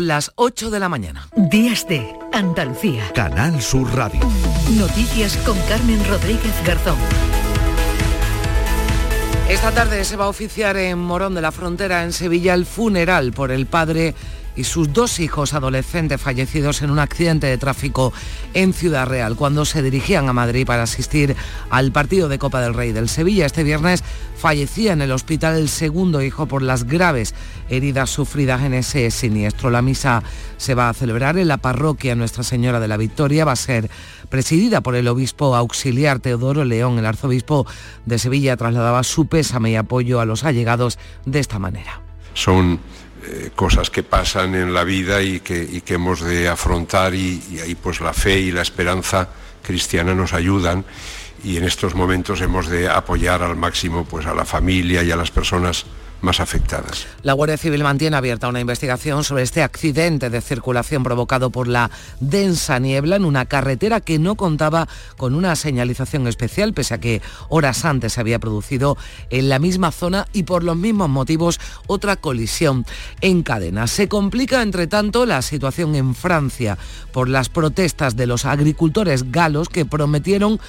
Las 8 de la mañana. Días de Andalucía. Canal Sur Radio. Noticias con Carmen Rodríguez Garzón. Esta tarde se va a oficiar en Morón de la Frontera, en Sevilla, el funeral por el padre y sus dos hijos adolescentes fallecidos en un accidente de tráfico en Ciudad Real cuando se dirigían a Madrid para asistir al partido de Copa del Rey del Sevilla. Este viernes fallecía en el hospital el segundo hijo por las graves heridas sufridas en ese siniestro. La misa se va a celebrar en la parroquia Nuestra Señora de la Victoria. Va a ser presidida por el obispo auxiliar Teodoro León. El arzobispo de Sevilla trasladaba su pésame y apoyo a los allegados de esta manera. Son eh, cosas que pasan en la vida y que, hemos de afrontar y, y, ahí pues la fe y la esperanza cristiana nos ayudan. Y en estos momentos hemos de apoyar al máximo pues a la familia y a las personas más afectadas. La Guardia Civil mantiene abierta una investigación sobre este accidente de circulación provocado por la densa niebla en una carretera que no contaba con una señalización especial, pese a que horas antes se había producido en la misma zona y por los mismos motivos otra colisión en cadena. Se complica, entre tanto, la situación en Francia por las protestas de los agricultores galos que prometieron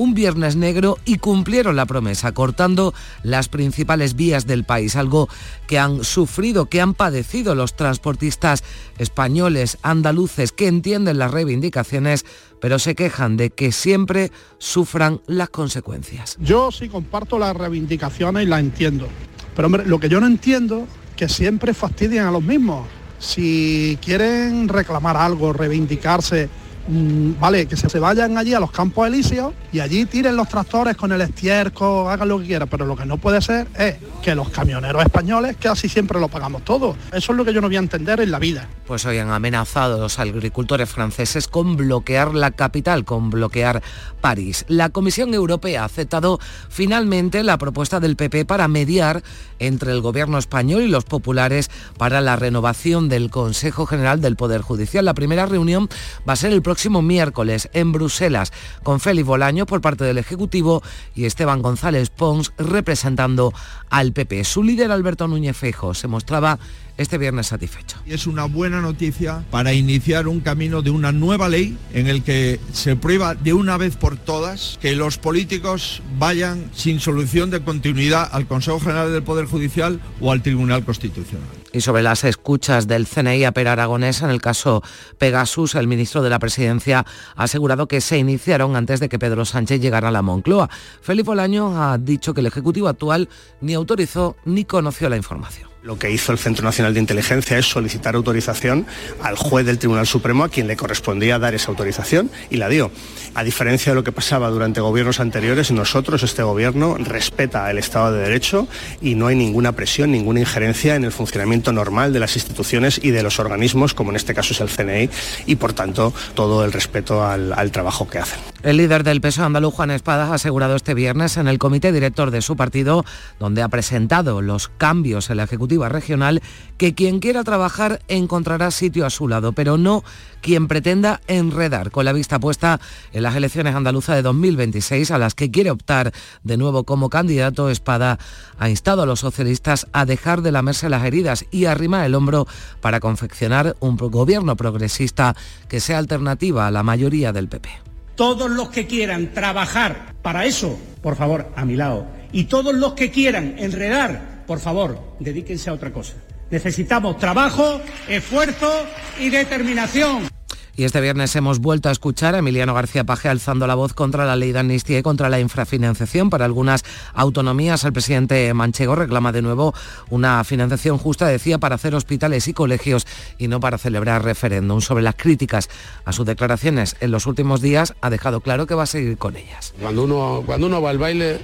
un viernes negro y cumplieron la promesa, cortando las principales vías del país, algo que han sufrido, que han padecido los transportistas españoles, andaluces, que entienden las reivindicaciones, pero se quejan de que siempre sufran las consecuencias. Yo sí comparto las reivindicaciones y las entiendo, pero hombre, lo que yo no entiendo que siempre fastidian a los mismos. Si quieren reclamar algo, reivindicarse, Mm, vale, que se vayan allí a los campos elíseos y allí tiren los tractores con el estiércol, hagan lo que quieran, pero lo que no puede ser es que los camioneros españoles, así siempre lo pagamos todo. Eso es lo que yo no voy a entender en la vida. Pues hoy han amenazado los agricultores franceses con bloquear la capital, con bloquear París. La Comisión Europea ha aceptado finalmente la propuesta del PP para mediar entre el gobierno español y los populares para la renovación del Consejo General del Poder Judicial. La primera reunión va a ser el próximo miércoles en Bruselas con Félix Bolaño por parte del Ejecutivo y Esteban González Pons representando al PP. Su líder Alberto Núñez Feijo se mostraba este viernes satisfecho. Es una buena noticia para iniciar un camino de una nueva ley en el que se prueba de una vez por todas que los políticos vayan sin solución de continuidad al Consejo General del Poder Judicial o al Tribunal Constitucional. Y sobre las escuchas del CNI a Per Aragonés en el caso Pegasus, el ministro de la Presidencia ha asegurado que se iniciaron antes de que Pedro Sánchez llegara a la Moncloa. Felipe Olaño ha dicho que el Ejecutivo actual ni autorizó ni conoció la información. Lo que hizo el Centro Nacional de Inteligencia es solicitar autorización al juez del Tribunal Supremo a quien le correspondía dar esa autorización y la dio. A diferencia de lo que pasaba durante gobiernos anteriores, nosotros, este gobierno, respeta el Estado de Derecho y no hay ninguna presión, ninguna injerencia en el funcionamiento normal de las instituciones y de los organismos, como en este caso es el CNI, y por tanto todo el respeto al, trabajo que hacen. El líder del PSOE andaluz, Juan Espadas, ha asegurado este viernes en el comité director de su partido, donde ha presentado los cambios en la Regional que quien quiera trabajar encontrará sitio a su lado, pero no quien pretenda enredar con la vista puesta en las elecciones andaluzas de 2026 a las que quiere optar de nuevo como candidato. Espada ha instado a los socialistas a dejar de lamerse las heridas y arrimar el hombro para confeccionar un gobierno progresista que sea alternativa a la mayoría del PP. Todos los que quieran trabajar para eso, por favor, a mi lado. Y todos los que quieran enredar por favor, dedíquense a otra cosa. Necesitamos trabajo, esfuerzo y determinación. Y este viernes hemos vuelto a escuchar a Emiliano García Paje alzando la voz contra la ley de amnistía y contra la infrafinanciación para algunas autonomías. El presidente Manchego reclama de nuevo una financiación justa, decía, para hacer hospitales y colegios y no para celebrar referéndum. Sobre las críticas a sus declaraciones en los últimos días, ha dejado claro que va a seguir con ellas. Cuando uno, cuando uno va al baile,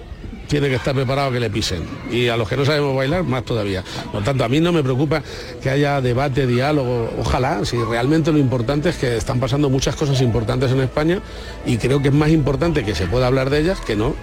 tiene que estar preparado que le pisen. Y a los que no sabemos bailar, más todavía. Por tanto, a mí no me preocupa que haya debate, diálogo. Ojalá, si realmente lo importante es que están pasando muchas cosas importantes en España y creo que es más importante que se pueda hablar de ellas que no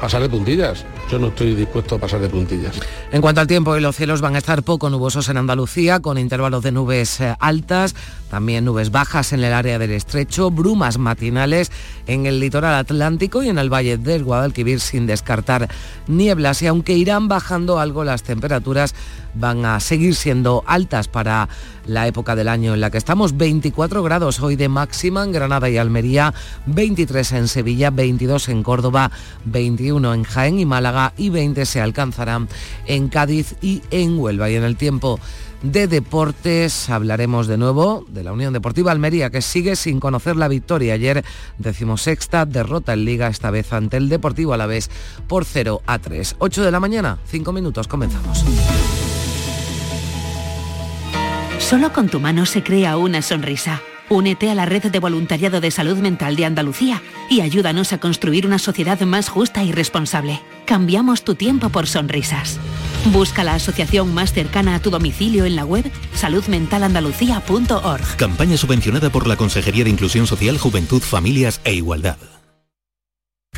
pasar de puntillas. yo no estoy dispuesto a pasar de puntillas. En cuanto al tiempo, los cielos van a estar poco nubosos en Andalucía, con intervalos de nubes eh, altas, también nubes bajas en el área del estrecho, brumas matinales en el litoral atlántico y en el valle del Guadalquivir sin descartar nieblas y aunque irán bajando algo las temperaturas van a seguir siendo altas para la época del año en la que estamos. 24 grados hoy de máxima en Granada y Almería, 23 en Sevilla, 22 en Córdoba, 21 en Jaén y Málaga y 20 se alcanzarán en Cádiz y en Huelva. Y en el tiempo de deportes hablaremos de nuevo de la Unión Deportiva Almería que sigue sin conocer la victoria. Ayer decimosexta derrota en liga esta vez ante el Deportivo a la vez por 0 a 3. 8 de la mañana, 5 minutos, comenzamos. Solo con tu mano se crea una sonrisa. Únete a la red de voluntariado de salud mental de Andalucía y ayúdanos a construir una sociedad más justa y responsable. Cambiamos tu tiempo por sonrisas. Busca la asociación más cercana a tu domicilio en la web saludmentalandalucía.org. Campaña subvencionada por la Consejería de Inclusión Social, Juventud, Familias e Igualdad.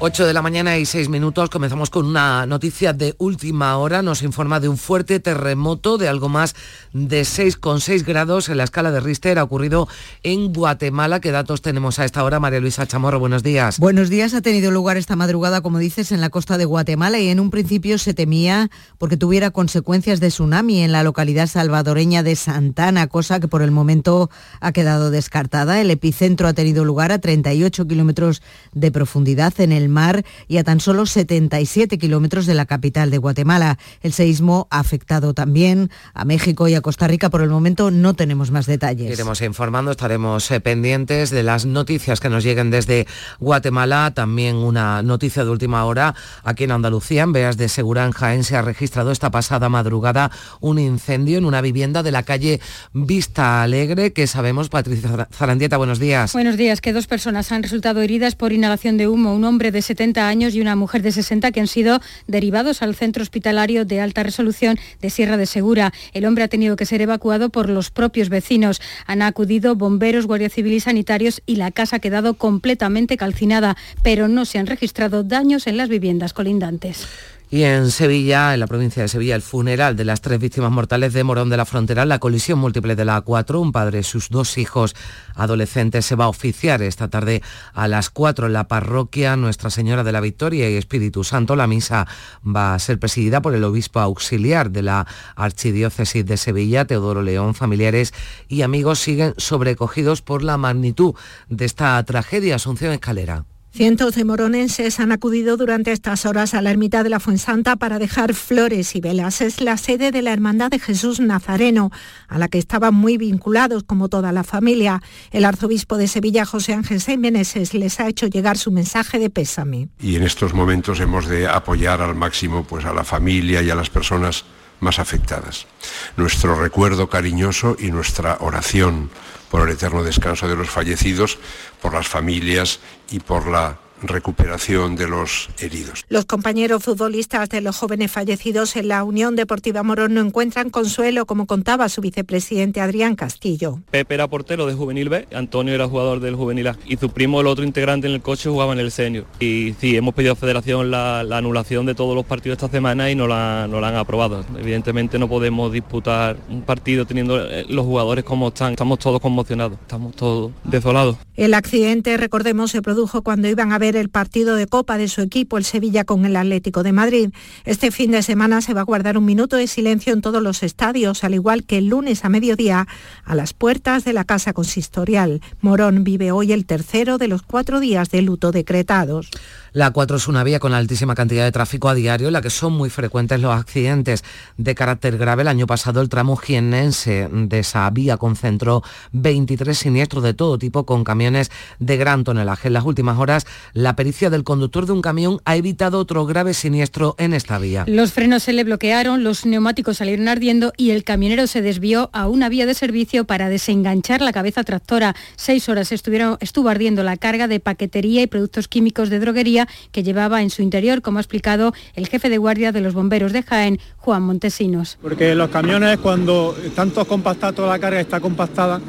8 de la mañana y 6 minutos. Comenzamos con una noticia de última hora. Nos informa de un fuerte terremoto de algo más de 6,6 grados en la escala de Richter. Ha ocurrido en Guatemala. ¿Qué datos tenemos a esta hora? María Luisa Chamorro, buenos días. Buenos días. Ha tenido lugar esta madrugada, como dices, en la costa de Guatemala y en un principio se temía porque tuviera consecuencias de tsunami en la localidad salvadoreña de Santana, cosa que por el momento ha quedado descartada. El epicentro ha tenido lugar a 38 kilómetros de profundidad en el mar y a tan solo 77 kilómetros de la capital de Guatemala. El seísmo ha afectado también a México y a Costa Rica. Por el momento no tenemos más detalles. Iremos informando, estaremos eh, pendientes de las noticias que nos lleguen desde Guatemala. También una noticia de última hora aquí en Andalucía, en Beas de Segura, en Jaén, se ha registrado esta pasada madrugada un incendio en una vivienda de la calle Vista Alegre, que sabemos, Patricia Zarandieta, buenos días. Buenos días, que dos personas han resultado heridas por inhalación de humo, un hombre de 70 años y una mujer de 60 que han sido derivados al centro hospitalario de alta resolución de Sierra de Segura. El hombre ha tenido que ser evacuado por los propios vecinos. Han acudido bomberos, guardia civil y sanitarios y la casa ha quedado completamente calcinada, pero no se han registrado daños en las viviendas colindantes. Y en Sevilla, en la provincia de Sevilla, el funeral de las tres víctimas mortales de Morón de la Frontera, la colisión múltiple de la A4, un padre y sus dos hijos adolescentes se va a oficiar esta tarde a las 4 en la parroquia Nuestra Señora de la Victoria y Espíritu Santo. La misa va a ser presidida por el obispo auxiliar de la Archidiócesis de Sevilla, Teodoro León. Familiares y amigos siguen sobrecogidos por la magnitud de esta tragedia. Asunción Escalera. Cientos de moronenses han acudido durante estas horas a la ermita de la Fuensanta para dejar flores y velas. Es la sede de la Hermandad de Jesús Nazareno, a la que estaban muy vinculados como toda la familia. El arzobispo de Sevilla, José Ángel Meneses, les ha hecho llegar su mensaje de pésame. Y en estos momentos hemos de apoyar al máximo pues, a la familia y a las personas más afectadas. Nuestro recuerdo cariñoso y nuestra oración por el eterno descanso de los fallecidos, por las familias y por la recuperación de los heridos. Los compañeros futbolistas de los jóvenes fallecidos en la Unión Deportiva Morón no encuentran consuelo, como contaba su vicepresidente Adrián Castillo. Pepe era portero de Juvenil B, Antonio era jugador del Juvenil A y su primo, el otro integrante en el coche, jugaba en el senior. Y sí, hemos pedido a Federación la, anulación de todos los partidos esta semana y no la, no la han aprobado. Evidentemente no podemos disputar un partido teniendo eh, los jugadores como están. Estamos todos conmocionados, estamos todos desolados. El accidente, recordemos, se produjo cuando iban a ver el partido de Copa de su equipo, el Sevilla, con el Atlético de Madrid. Este fin de semana se va a guardar un minuto de silencio en todos los estadios, al igual que el lunes a mediodía a las puertas de la Casa Consistorial. Morón vive hoy el tercero de los cuatro días de luto decretados. La 4 es una vía con altísima cantidad de tráfico a diario, en la que son muy frecuentes los accidentes de carácter grave. El año pasado el tramo jiennense de esa vía concentró 23 siniestros de todo tipo con camiones de gran tonelaje. En las últimas horas, la pericia del conductor de un camión ha evitado otro grave siniestro en esta vía. Los frenos se le bloquearon, los neumáticos salieron ardiendo y el camionero se desvió a una vía de servicio para desenganchar la cabeza tractora. Seis horas estuvieron, estuvo ardiendo la carga de paquetería y productos químicos de droguería que llevaba en su interior, como ha explicado el jefe de guardia de los bomberos de Jaén, Juan Montesinos. Porque los camiones cuando están todos compactados, toda la carga está compactada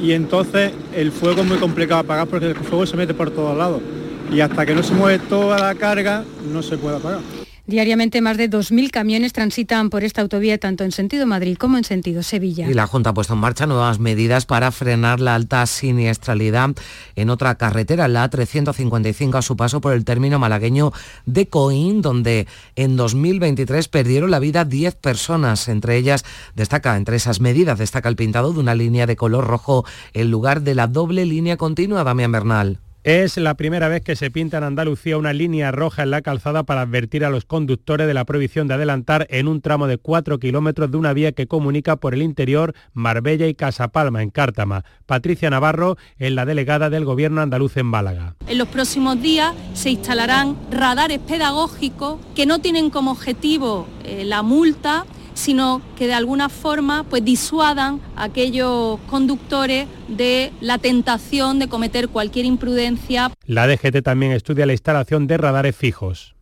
y entonces el fuego es muy complicado apagar porque el fuego se mete por todos lados y hasta que no se mueve toda la carga no se puede apagar. Diariamente más de 2.000 camiones transitan por esta autovía tanto en sentido Madrid como en sentido Sevilla. Y la Junta ha puesto en marcha nuevas medidas para frenar la alta siniestralidad en otra carretera, la A355, a su paso por el término malagueño de Coín, donde en 2023 perdieron la vida 10 personas. Entre ellas destaca, entre esas medidas, destaca el pintado de una línea de color rojo en lugar de la doble línea continua, Damián Bernal. Es la primera vez que se pinta en Andalucía una línea roja en la calzada para advertir a los conductores de la prohibición de adelantar en un tramo de 4 kilómetros de una vía que comunica por el interior Marbella y Casapalma, en Cártama. Patricia Navarro es la delegada del Gobierno andaluz en Málaga. En los próximos días se instalarán radares pedagógicos que no tienen como objetivo eh, la multa, sino que de alguna forma pues disuadan a aquellos conductores de la tentación de cometer cualquier imprudencia. La DGT también estudia la instalación de radares fijos.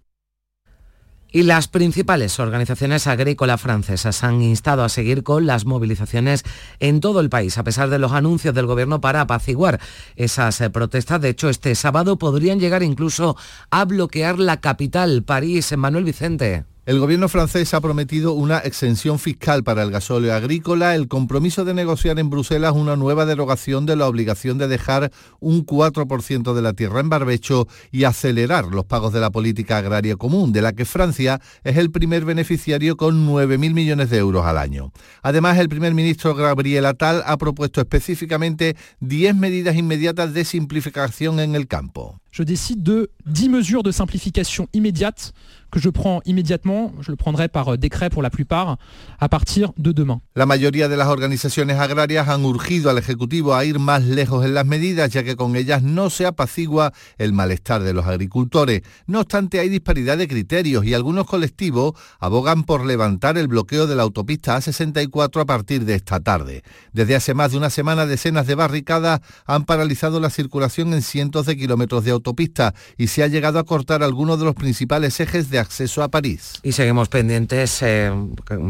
Y las principales organizaciones agrícolas francesas han instado a seguir con las movilizaciones en todo el país, a pesar de los anuncios del gobierno para apaciguar esas eh, protestas. De hecho, este sábado podrían llegar incluso a bloquear la capital, París, Manuel Vicente. El gobierno francés ha prometido una exención fiscal para el gasóleo agrícola, el compromiso de negociar en Bruselas una nueva derogación de la obligación de dejar un 4% de la tierra en barbecho y acelerar los pagos de la política agraria común, de la que Francia es el primer beneficiario con 9.000 millones de euros al año. Además, el primer ministro Gabriel Attal ha propuesto específicamente 10 medidas inmediatas de simplificación en el campo. Je décide de 10 mesures de simplification immédiates que je prends immédiatement, je le prendrai par décret pour la plupart, a partir de demain. La mayoría de las organizaciones agrarias han urgido al Ejecutivo a ir más lejos en las medidas, ya que con ellas no se apacigua el malestar de los agricultores. No obstante, hay disparidad de criterios y algunos colectivos abogan por levantar el bloqueo de la autopista A64 a partir de esta tarde. Desde hace más de una semana, decenas de barricadas han paralizado la circulación en cientos de kilómetros de autopista y se ha llegado a cortar algunos de los principales ejes de acceso a París. Y seguimos pendientes eh,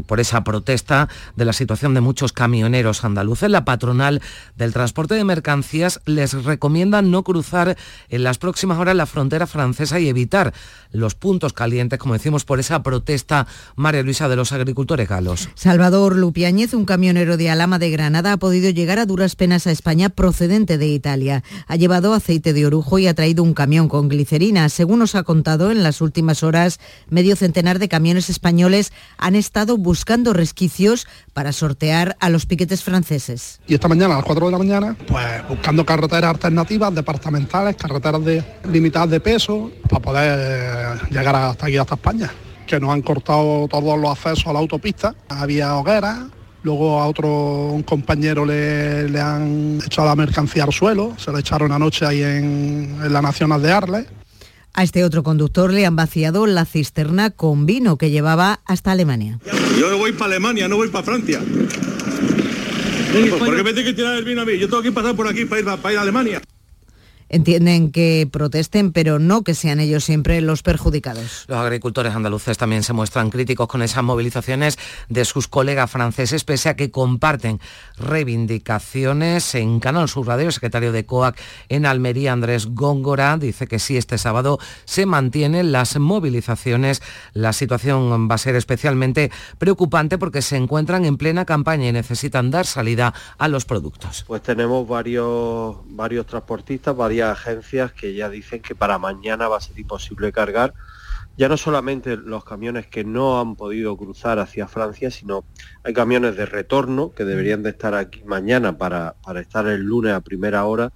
por esa protesta de la situación de muchos camioneros andaluces. La patronal del transporte de mercancías les recomienda no cruzar en las próximas horas la frontera francesa y evitar los puntos calientes, como decimos, por esa protesta, María Luisa, de los agricultores galos. Salvador Lupiáñez, un camionero de Alama de Granada, ha podido llegar a duras penas a España procedente de Italia. Ha llevado aceite de orujo y ha traído un camión con glicerina. Según nos ha contado en las últimas horas, medio centenar de camiones españoles han estado buscando resquicios para sortear a los piquetes franceses. Y esta mañana, a las 4 de la mañana, pues buscando carreteras alternativas, departamentales, carreteras de, limitadas de peso, para poder llegar hasta aquí, hasta España. Que nos han cortado todos los accesos a la autopista. Había hogueras, Luego a otro un compañero le, le, han echado la mercancía al suelo, se le echaron anoche ahí en la Nacional de Arles. A este otro conductor le han vaciado la cisterna con vino que llevaba hasta Alemania. Yo voy para Alemania, no voy para Francia. ¿Por qué me tiene que tirar el vino a mí? Yo tengo que pasar por aquí para ir, para ir a Alemania. Entienden que protesten, pero no que sean ellos siempre los perjudicados. Los agricultores andaluces también se muestran críticos con esas movilizaciones de sus colegas franceses, pese a que comparten reivindicaciones. En Canal Sur Radio, el secretario de COAC en Almería, Andrés Góngora, dice que si este sábado se mantienen las movilizaciones, la situación va a ser especialmente preocupante porque se encuentran en plena campaña y necesitan dar salida a los productos. Pues tenemos varios, varios transportistas, varias agencias que ya dicen que para mañana va a ser imposible cargar ya no solamente los camiones que no han podido cruzar hacia Francia, sino hay camiones de retorno que deberían de estar aquí mañana para, para estar el lunes a primera hora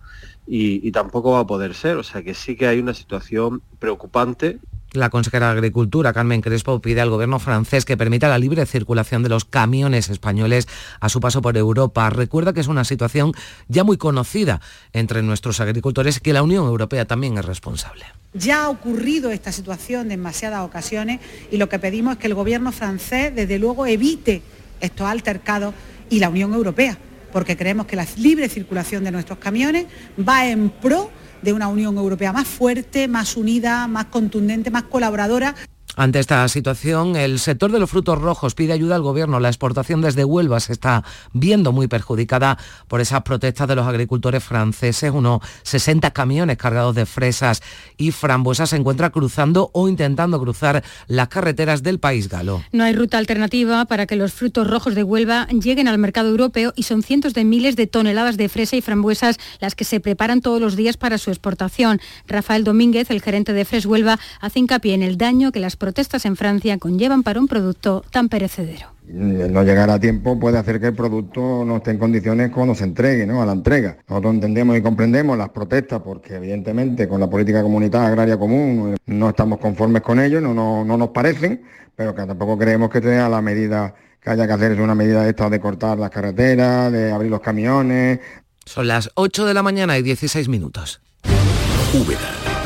y, tampoco va a poder ser. O sea que sí que hay una situación preocupante la consejera de Agricultura, Carmen Crespo, pide al gobierno francés que permita la libre circulación de los camiones españoles a su paso por Europa. Recuerda que es una situación ya muy conocida entre nuestros agricultores y que la Unión Europea también es responsable. Ya ha ocurrido esta situación en demasiadas ocasiones y lo que pedimos es que el gobierno francés, desde luego, evite estos altercados y la Unión Europea, porque creemos que la libre circulación de nuestros camiones va en pro de una Unión Europea más fuerte, más unida, más contundente, más colaboradora. Ante esta situación, el sector de los frutos rojos pide ayuda al Gobierno. La exportación desde Huelva se está viendo muy perjudicada por esas protestas de los agricultores franceses. Unos 60 camiones cargados de fresas y frambuesas se encuentran cruzando o intentando cruzar las carreteras del país galo. No hay ruta alternativa para que los frutos rojos de Huelva lleguen al mercado europeo y son cientos de miles de toneladas de fresa y frambuesas las que se preparan todos los días para su exportación. Rafael Domínguez, el gerente de Fres Huelva, hace hincapié en el daño que las protestas en Francia conllevan para un producto tan perecedero. El no llegar a tiempo puede hacer que el producto no esté en condiciones cuando se entregue, ¿no? A la entrega. Nosotros entendemos y comprendemos las protestas porque evidentemente con la política comunitaria agraria común no estamos conformes con ello, no, no, nos parecen, pero que tampoco creemos que sea la medida que haya que hacer es una medida de esta de cortar las carreteras, de abrir los camiones. Son las 8 de la mañana y 16 minutos.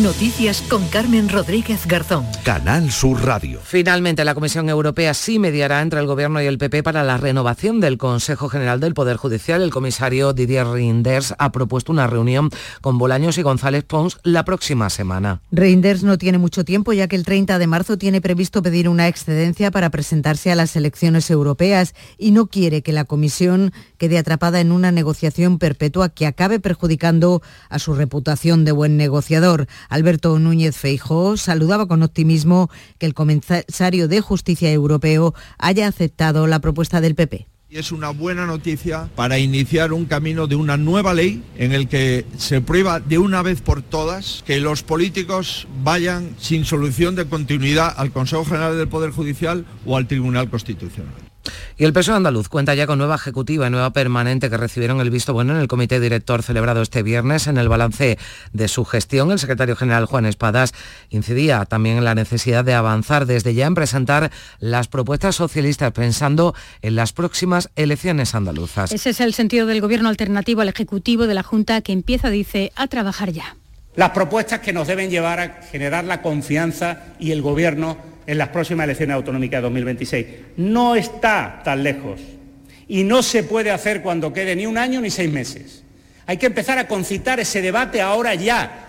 Noticias con Carmen Rodríguez Garzón. Canal Sur Radio. Finalmente, la Comisión Europea sí mediará entre el Gobierno y el PP para la renovación del Consejo General del Poder Judicial. El comisario Didier Reinders ha propuesto una reunión con Bolaños y González Pons la próxima semana. Reinders no tiene mucho tiempo, ya que el 30 de marzo tiene previsto pedir una excedencia para presentarse a las elecciones europeas y no quiere que la Comisión quede atrapada en una negociación perpetua que acabe perjudicando a su reputación de buen negociador. Alberto Núñez Feijóo saludaba con optimismo que el comisario de Justicia Europeo haya aceptado la propuesta del PP. Es una buena noticia para iniciar un camino de una nueva ley en el que se prueba de una vez por todas que los políticos vayan sin solución de continuidad al Consejo General del Poder Judicial o al Tribunal Constitucional. Y el PSOE andaluz cuenta ya con nueva ejecutiva y nueva permanente que recibieron el visto bueno en el comité director celebrado este viernes. En el balance de su gestión, el secretario general Juan Espadas incidía también en la necesidad de avanzar desde ya en presentar las propuestas socialistas pensando en las próximas elecciones andaluzas. Ese es el sentido del gobierno alternativo al ejecutivo de la Junta que empieza, dice, a trabajar ya. Las propuestas que nos deben llevar a generar la confianza y el gobierno en las próximas elecciones autonómicas de 2026. No está tan lejos y no se puede hacer cuando quede ni un año ni seis meses. Hay que empezar a concitar ese debate ahora ya,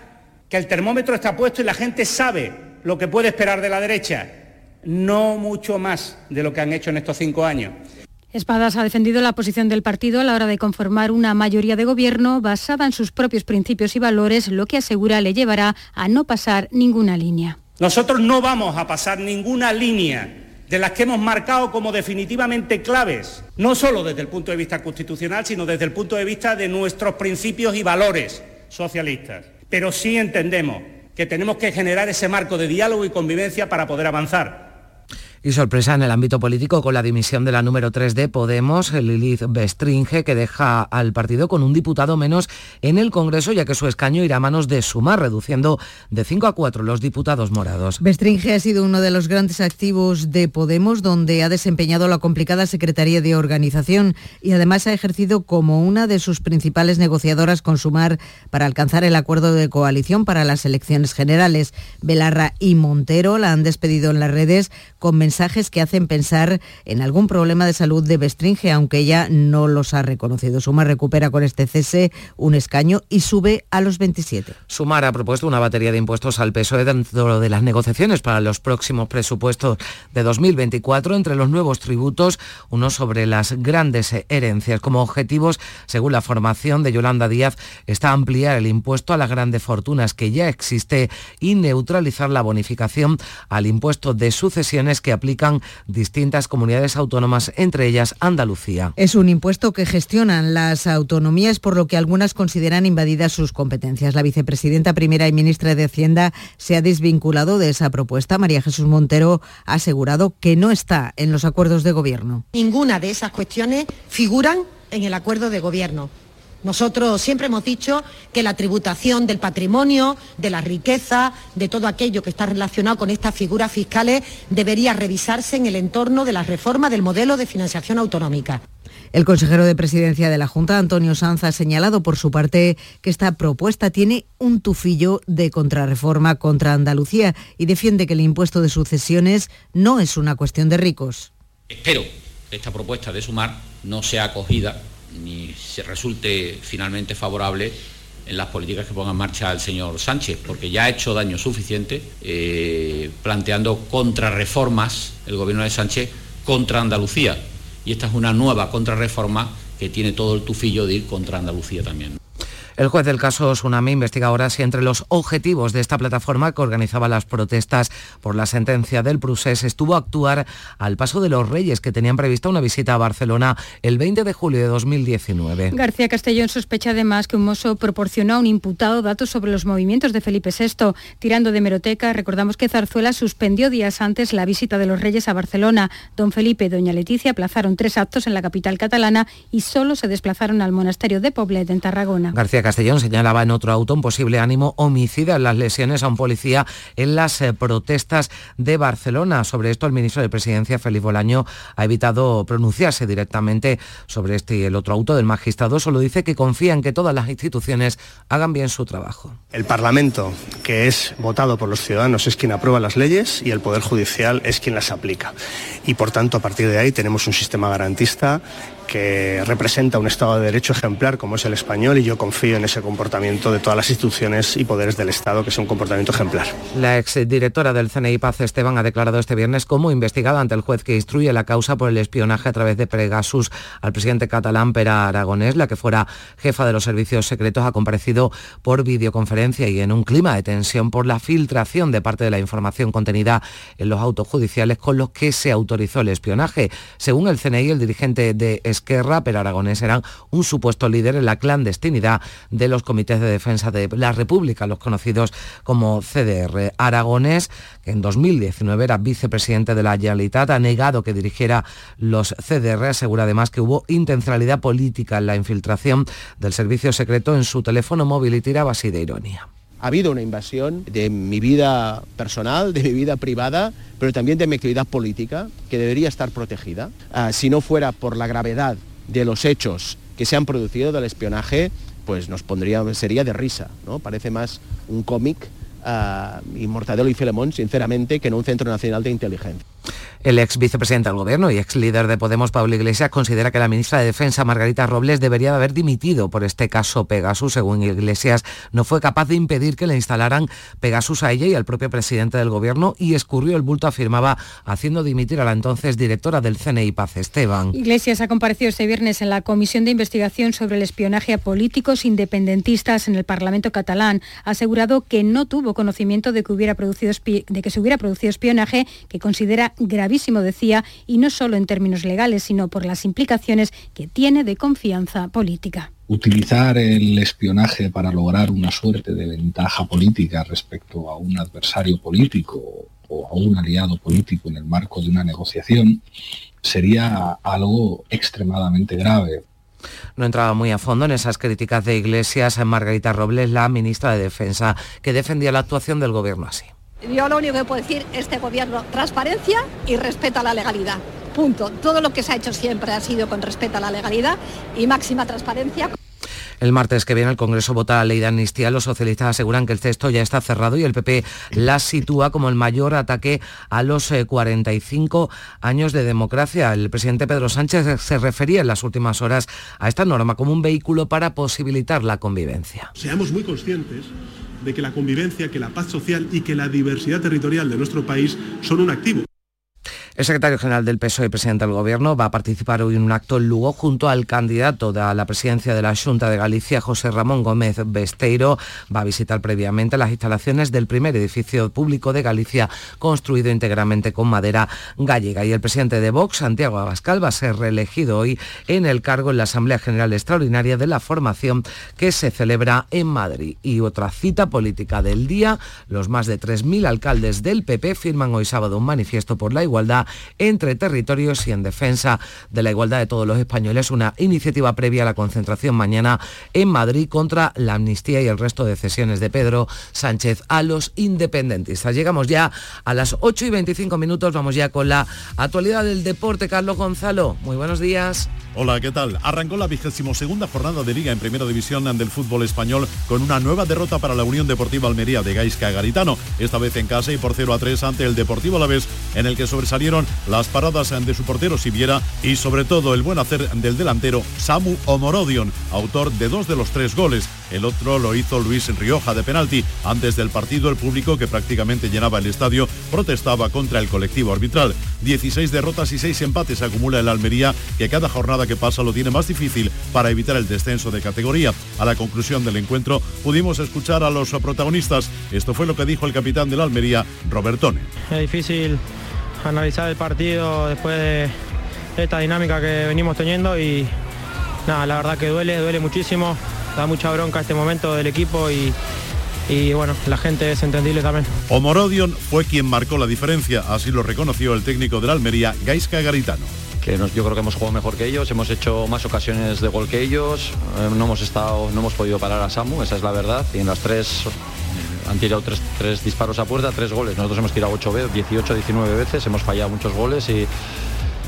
que el termómetro está puesto y la gente sabe lo que puede esperar de la derecha, no mucho más de lo que han hecho en estos cinco años. Espadas ha defendido la posición del partido a la hora de conformar una mayoría de gobierno basada en sus propios principios y valores, lo que asegura le llevará a no pasar ninguna línea. Nosotros no vamos a pasar ninguna línea de las que hemos marcado como definitivamente claves, no solo desde el punto de vista constitucional, sino desde el punto de vista de nuestros principios y valores socialistas. Pero sí entendemos que tenemos que generar ese marco de diálogo y convivencia para poder avanzar. Y sorpresa en el ámbito político con la dimisión de la número 3 de Podemos, Lilith Bestringe, que deja al partido con un diputado menos en el Congreso, ya que su escaño irá a manos de Sumar, reduciendo de 5 a 4 los diputados morados. Bestringe ha sido uno de los grandes activos de Podemos, donde ha desempeñado la complicada Secretaría de Organización y además ha ejercido como una de sus principales negociadoras con Sumar para alcanzar el acuerdo de coalición para las elecciones generales. Belarra y Montero la han despedido en las redes con mensajes que hacen pensar en algún problema de salud de Bestringe, aunque ella no los ha reconocido. Sumar recupera con este cese un escaño y sube a los 27. Sumar ha propuesto una batería de impuestos al PSOE dentro de las negociaciones para los próximos presupuestos de 2024, entre los nuevos tributos, uno sobre las grandes herencias. Como objetivos, según la formación de Yolanda Díaz, está ampliar el impuesto a las grandes fortunas que ya existe y neutralizar la bonificación al impuesto de sucesiones que aplican distintas comunidades autónomas, entre ellas Andalucía. Es un impuesto que gestionan las autonomías, por lo que algunas consideran invadidas sus competencias. La vicepresidenta primera y ministra de Hacienda se ha desvinculado de esa propuesta. María Jesús Montero ha asegurado que no está en los acuerdos de gobierno. Ninguna de esas cuestiones figuran en el acuerdo de gobierno. Nosotros siempre hemos dicho que la tributación del patrimonio, de la riqueza, de todo aquello que está relacionado con estas figuras fiscales debería revisarse en el entorno de la reforma del modelo de financiación autonómica. El consejero de presidencia de la Junta, Antonio Sanz, ha señalado por su parte que esta propuesta tiene un tufillo de contrarreforma contra Andalucía y defiende que el impuesto de sucesiones no es una cuestión de ricos. Espero que esta propuesta de sumar no sea acogida ni se resulte finalmente favorable en las políticas que ponga en marcha el señor Sánchez, porque ya ha hecho daño suficiente eh, planteando contrarreformas el gobierno de Sánchez contra Andalucía. Y esta es una nueva contrarreforma que tiene todo el tufillo de ir contra Andalucía también. El juez del caso Tsunami investiga ahora si entre los objetivos de esta plataforma que organizaba las protestas por la sentencia del Prusés estuvo a actuar al paso de los reyes que tenían prevista una visita a Barcelona el 20 de julio de 2019. García Castellón sospecha además que un mozo proporcionó a un imputado datos sobre los movimientos de Felipe VI. Tirando de meroteca, recordamos que Zarzuela suspendió días antes la visita de los reyes a Barcelona. Don Felipe y doña Leticia aplazaron tres actos en la capital catalana y solo se desplazaron al monasterio de Poblet en Tarragona. García Castellón señalaba en otro auto un posible ánimo homicida en las lesiones a un policía en las eh, protestas de Barcelona. Sobre esto, el ministro de Presidencia, Félix Bolaño, ha evitado pronunciarse directamente sobre este y el otro auto del magistrado. Solo dice que confía en que todas las instituciones hagan bien su trabajo. El Parlamento, que es votado por los ciudadanos, es quien aprueba las leyes y el Poder Judicial es quien las aplica. Y por tanto, a partir de ahí tenemos un sistema garantista que representa un Estado de Derecho ejemplar como es el español y yo confío en ese comportamiento de todas las instituciones y poderes del Estado, que es un comportamiento ejemplar. La exdirectora del CNI Paz Esteban ha declarado este viernes como investigada ante el juez que instruye la causa por el espionaje a través de Pegasus al presidente catalán Pera Aragonés, la que fuera jefa de los servicios secretos, ha comparecido por videoconferencia y en un clima de tensión por la filtración de parte de la información contenida en los autos judiciales con los que se autorizó el espionaje. Según el CNI, el dirigente de Esquerra, pero Aragonés eran un supuesto líder en la clandestinidad de los comités de defensa de la República, los conocidos como CDR. Aragonés, que en 2019 era vicepresidente de la Generalitat, ha negado que dirigiera los CDR, asegura además que hubo intencionalidad política en la infiltración del servicio secreto en su teléfono móvil y tiraba así de ironía ha habido una invasión de mi vida personal, de mi vida privada, pero también de mi actividad política, que debería estar protegida. Ah, si no fuera por la gravedad de los hechos que se han producido del espionaje, pues nos pondría, sería de risa, ¿no? Parece más un cómic uh, y Mortadelo y Filemón, sinceramente, que no un centro nacional de inteligencia. El ex vicepresidente del Gobierno y ex líder de Podemos, Pablo Iglesias, considera que la ministra de Defensa, Margarita Robles, debería de haber dimitido por este caso Pegasus. Según Iglesias, no fue capaz de impedir que le instalaran Pegasus a ella y al propio presidente del Gobierno y escurrió el bulto, afirmaba, haciendo dimitir a la entonces directora del CNI, Paz Esteban. Iglesias ha comparecido este viernes en la Comisión de Investigación sobre el Espionaje a Políticos Independentistas en el Parlamento catalán. Ha asegurado que no tuvo conocimiento de que, hubiera producido de que se hubiera producido espionaje, que considera gravísimo, decía, y no solo en términos legales, sino por las implicaciones que tiene de confianza política. Utilizar el espionaje para lograr una suerte de ventaja política respecto a un adversario político o a un aliado político en el marco de una negociación sería algo extremadamente grave. No entraba muy a fondo en esas críticas de Iglesias a Margarita Robles, la ministra de Defensa, que defendía la actuación del gobierno así. Yo lo único que puedo decir, este gobierno, transparencia y respeto a la legalidad. Punto. Todo lo que se ha hecho siempre ha sido con respeto a la legalidad y máxima transparencia. El martes que viene el Congreso vota la ley de amnistía. Los socialistas aseguran que el texto ya está cerrado y el PP la sitúa como el mayor ataque a los 45 eh, años de democracia. El presidente Pedro Sánchez se refería en las últimas horas a esta norma como un vehículo para posibilitar la convivencia. Seamos muy conscientes de que la convivencia, que la paz social y que la diversidad territorial de nuestro país son un activo. El secretario general del PSOE y presidente del Gobierno va a participar hoy en un acto en Lugo junto al candidato a la presidencia de la Junta de Galicia, José Ramón Gómez Besteiro. Va a visitar previamente las instalaciones del primer edificio público de Galicia construido íntegramente con madera gallega. Y el presidente de Vox, Santiago Abascal, va a ser reelegido hoy en el cargo en la Asamblea General Extraordinaria de la formación que se celebra en Madrid. Y otra cita política del día, los más de 3.000 alcaldes del PP firman hoy sábado un manifiesto por la igualdad entre territorios y en defensa de la igualdad de todos los españoles, una iniciativa previa a la concentración mañana en Madrid contra la amnistía y el resto de cesiones de Pedro Sánchez a los independentistas. Llegamos ya a las 8 y 25 minutos, vamos ya con la actualidad del deporte. Carlos Gonzalo, muy buenos días. Hola, ¿qué tal? Arrancó la vigésimo segunda jornada de Liga en Primera División del fútbol español con una nueva derrota para la Unión Deportiva Almería de Gaisca Garitano, esta vez en casa y por 0 a 3 ante el Deportivo Alavés, en el que sobresalieron las paradas de su portero Siviera y sobre todo el buen hacer del delantero Samu Omorodion, autor de dos de los tres goles. El otro lo hizo Luis Rioja de penalti. Antes del partido, el público que prácticamente llenaba el estadio protestaba contra el colectivo arbitral. 16 derrotas y 6 empates acumula el Almería, que cada jornada que pasa lo tiene más difícil para evitar el descenso de categoría. A la conclusión del encuentro pudimos escuchar a los protagonistas. Esto fue lo que dijo el capitán del Almería, Robertone. Es difícil analizar el partido después de esta dinámica que venimos teniendo y nada, la verdad que duele, duele muchísimo, da mucha bronca este momento del equipo y, y bueno, la gente es entendible también. Omorodion fue quien marcó la diferencia, así lo reconoció el técnico del Almería, Gaisca Garitano que yo creo que hemos jugado mejor que ellos, hemos hecho más ocasiones de gol que ellos, eh, no hemos estado, no hemos podido parar a Samu, esa es la verdad, y en las tres han tirado tres, disparos a puerta, tres goles. Nosotros hemos tirado ocho veces, 18, 19 veces, hemos fallado muchos goles y,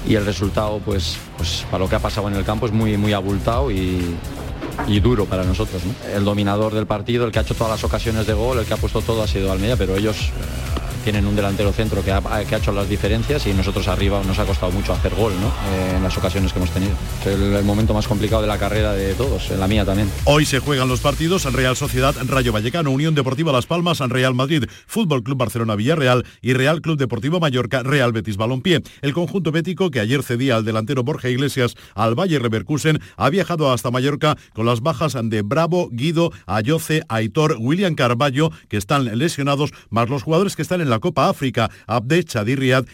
el resultado, pues, pues para lo que ha pasado en el campo es muy, muy abultado y, duro para nosotros. El dominador del partido, el que ha hecho todas las ocasiones de gol, el que ha puesto todo ha sido Almeida, pero ellos eh, tienen un delantero centro que ha, hecho las diferencias y nosotros arriba nos ha costado mucho hacer gol eh, en las ocasiones que hemos tenido. Es el, momento más complicado de la carrera de todos, en la mía también. Hoy se juegan los partidos en Real Sociedad, Rayo Vallecano, Unión Deportiva Las Palmas, Real Madrid, Fútbol Club Barcelona Villarreal y Real Club Deportivo Mallorca, Real Betis Balompié. El conjunto bético que ayer cedía al delantero Borja Iglesias al Valle Reverkusen ha viajado hasta Mallorca con las bajas de Bravo, Guido, Ayoce, Aitor, William Carballo, que están lesionados, más los jugadores que están en la Copa África, Abde,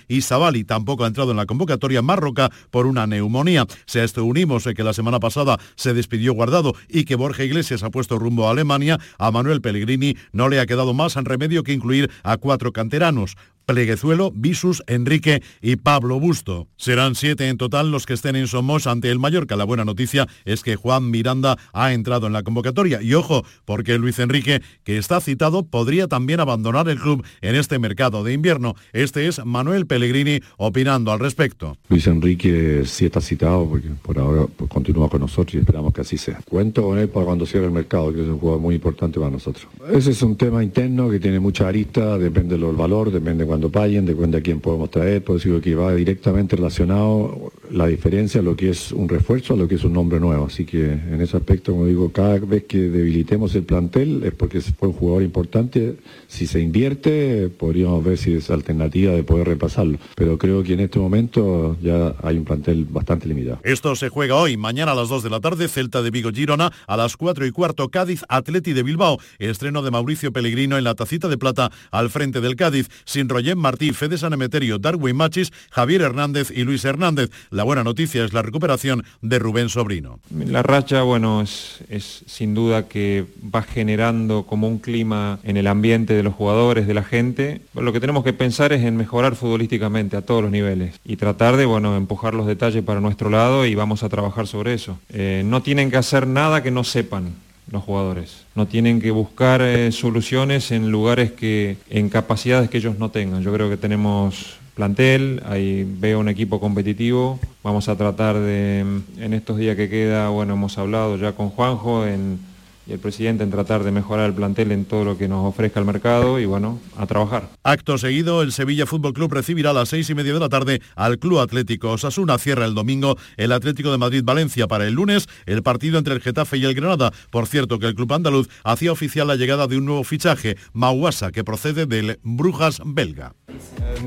y Sabali. Tampoco ha entrado en la convocatoria Marroca por una neumonía. Si a esto unimos que la semana pasada se despidió Guardado y que Borja Iglesias ha puesto rumbo a Alemania, a Manuel Pellegrini no le ha quedado más en remedio que incluir a cuatro canteranos. Pleguezuelo, Visus, Enrique y Pablo Busto. Serán siete en total los que estén en Somos ante el Mallorca. La buena noticia es que Juan Miranda ha entrado en la convocatoria. Y ojo, porque Luis Enrique, que está citado, podría también abandonar el club en este mercado de invierno. Este es Manuel Pellegrini opinando al respecto. Luis Enrique sí está citado porque por ahora continúa con nosotros y esperamos que así sea. Cuento con él para cuando cierre el mercado, que es un jugador muy importante para nosotros. Ese es un tema interno que tiene mucha arista, depende del valor, depende de cuando paguen, depende de quién podemos traer, por decirlo que va directamente relacionado la diferencia, lo que es un refuerzo a lo que es un nombre nuevo. Así que en ese aspecto, como digo, cada vez que debilitemos el plantel es porque fue un jugador importante. Si se invierte, podríamos ver si es alternativa de poder repasarlo. Pero creo que en este momento ya hay un plantel bastante limitado. Esto se juega hoy, mañana a las 2 de la tarde, Celta de Vigo Girona, a las 4 y cuarto Cádiz, Atleti de Bilbao, estreno de Mauricio Pellegrino en la tacita de plata al frente del Cádiz, sin Roger Martí, Fede San Emeterio, Darwin Machis, Javier Hernández y Luis Hernández. La buena noticia es la recuperación de Rubén Sobrino. La racha, bueno, es, es sin duda que va generando como un clima en el ambiente de los jugadores, de la gente. Lo que tenemos que pensar es en mejorar futbolísticamente a todos los niveles y tratar de, bueno, empujar los detalles para nuestro lado y vamos a trabajar sobre eso. Eh, no tienen que hacer nada que no sepan los jugadores. No tienen que buscar eh, soluciones en lugares que, en capacidades que ellos no tengan. Yo creo que tenemos plantel, ahí veo un equipo competitivo, vamos a tratar de, en estos días que queda, bueno, hemos hablado ya con Juanjo en y el presidente en tratar de mejorar el plantel en todo lo que nos ofrezca el mercado y bueno, a trabajar. Acto seguido, el Sevilla Fútbol Club recibirá a las seis y media de la tarde al Club Atlético Osasuna. Cierra el domingo el Atlético de Madrid-Valencia para el lunes, el partido entre el Getafe y el Granada. Por cierto, que el club andaluz hacía oficial la llegada de un nuevo fichaje, Mauasa, que procede del Brujas belga.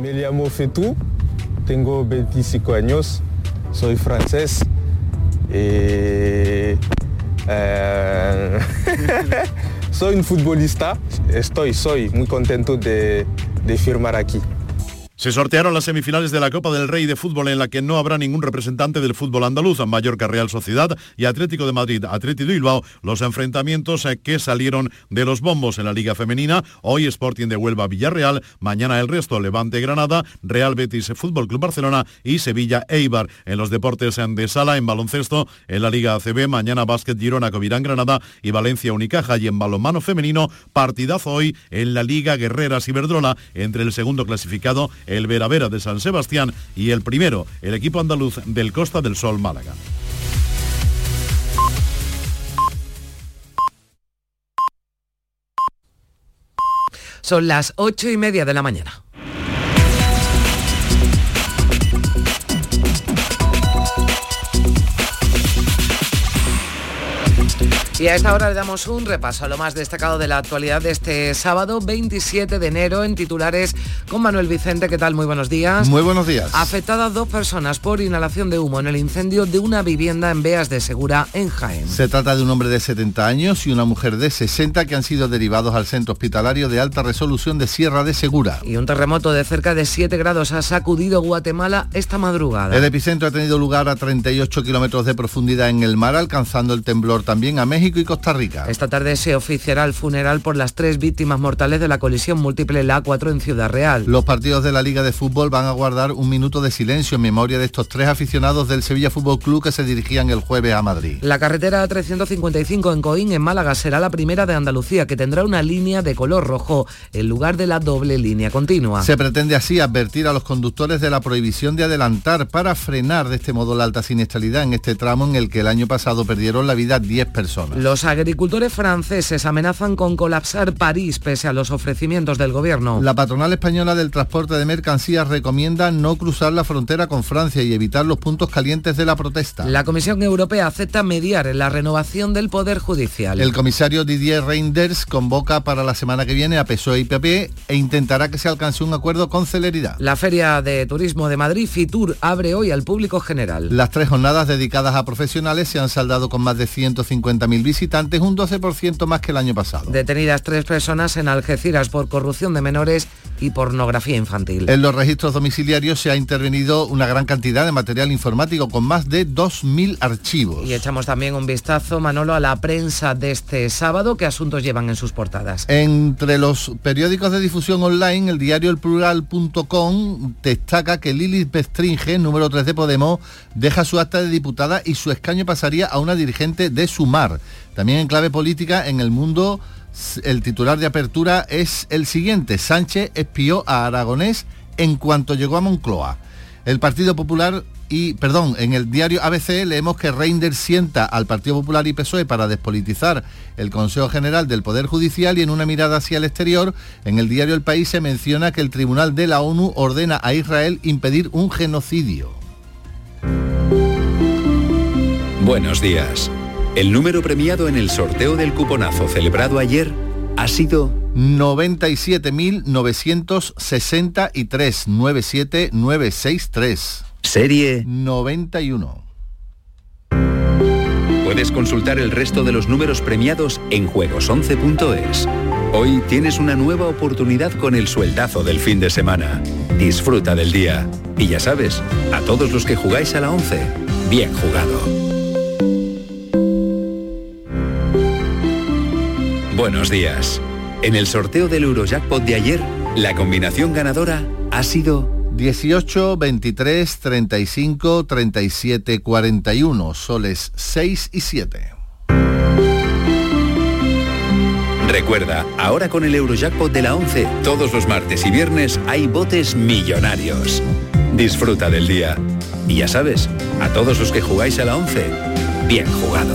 Me llamo Fetou, tengo 25 años, soy francés. Eh, eh, soy un futbolista, estoy, soy muy contento de, de firmar aquí. Se sortearon las semifinales de la Copa del Rey de Fútbol en la que no habrá ningún representante del fútbol andaluz, Mallorca Real Sociedad y Atlético de Madrid, Atlético de Bilbao, los enfrentamientos eh, que salieron de los bombos en la Liga Femenina, hoy Sporting de Huelva Villarreal, mañana el resto Levante Granada, Real Betis Fútbol Club Barcelona y Sevilla Eibar. En los deportes de sala, en baloncesto, en la Liga ACB, mañana Básquet Girona Covirán Granada y Valencia Unicaja y en balonmano femenino, partidazo hoy en la Liga Guerreras Iberdrola entre el segundo clasificado Veravera de San Sebastián y el primero, el equipo andaluz del Costa del Sol Málaga. Son las ocho y media de la mañana. Y a esta hora le damos un repaso a lo más destacado de la actualidad de este sábado 27 de enero en titulares con Manuel Vicente. ¿Qué tal? Muy buenos días. Muy buenos días. Afectadas dos personas por inhalación de humo en el incendio de una vivienda en Beas de Segura, en Jaén. Se trata de un hombre de 70 años y una mujer de 60 que han sido derivados al centro hospitalario de alta resolución de Sierra de Segura. Y un terremoto de cerca de 7 grados ha sacudido Guatemala esta madrugada. El epicentro ha tenido lugar a 38 kilómetros de profundidad en el mar, alcanzando el temblor también a México y Costa Rica. Esta tarde se oficiará el funeral por las tres víctimas mortales de la colisión múltiple la A4 en Ciudad Real. Los partidos de la Liga de Fútbol van a guardar un minuto de silencio en memoria de estos tres aficionados del Sevilla Fútbol Club que se dirigían el jueves a Madrid. La carretera 355 en Coín, en Málaga, será la primera de Andalucía que tendrá una línea de color rojo en lugar de la doble línea continua. Se pretende así advertir a los conductores de la prohibición de adelantar para frenar de este modo la alta siniestralidad en este tramo en el que el año pasado perdieron la vida 10 personas. Los agricultores franceses amenazan con colapsar París pese a los ofrecimientos del gobierno. La patronal española del transporte de mercancías recomienda no cruzar la frontera con Francia y evitar los puntos calientes de la protesta. La Comisión Europea acepta mediar en la renovación del Poder Judicial. El comisario Didier Reinders convoca para la semana que viene a PSOE y PP e intentará que se alcance un acuerdo con celeridad. La Feria de Turismo de Madrid, Fitur, abre hoy al público general. Las tres jornadas dedicadas a profesionales se han saldado con más de 150.000 visitantes, un 12% más que el año pasado. Detenidas tres personas en Algeciras por corrupción de menores y pornografía infantil. En los registros domiciliarios se ha intervenido una gran cantidad de material informático con más de 2.000 archivos. Y echamos también un vistazo, Manolo, a la prensa de este sábado. ¿Qué asuntos llevan en sus portadas? Entre los periódicos de difusión online, el diario elplural.com destaca que Lili Bestringe, número 3 de Podemos, deja su acta de diputada y su escaño pasaría a una dirigente de Sumar. También en clave política, en el mundo, el titular de apertura es el siguiente. Sánchez espió a Aragonés en cuanto llegó a Moncloa. El Partido Popular y, perdón, en el diario ABC leemos que Reinders sienta al Partido Popular y PSOE para despolitizar el Consejo General del Poder Judicial y en una mirada hacia el exterior, en el diario El País se menciona que el Tribunal de la ONU ordena a Israel impedir un genocidio. Buenos días. El número premiado en el sorteo del cuponazo celebrado ayer ha sido 97.963 97963. Serie 91. Puedes consultar el resto de los números premiados en juegos11.es. Hoy tienes una nueva oportunidad con el sueldazo del fin de semana. Disfruta del día. Y ya sabes, a todos los que jugáis a la 11, bien jugado. Buenos días. En el sorteo del Eurojackpot de ayer, la combinación ganadora ha sido 18, 23, 35, 37, 41, soles 6 y 7. Recuerda, ahora con el Eurojackpot de la 11, todos los martes y viernes hay botes millonarios. Disfruta del día. Y ya sabes, a todos los que jugáis a la 11, bien jugado.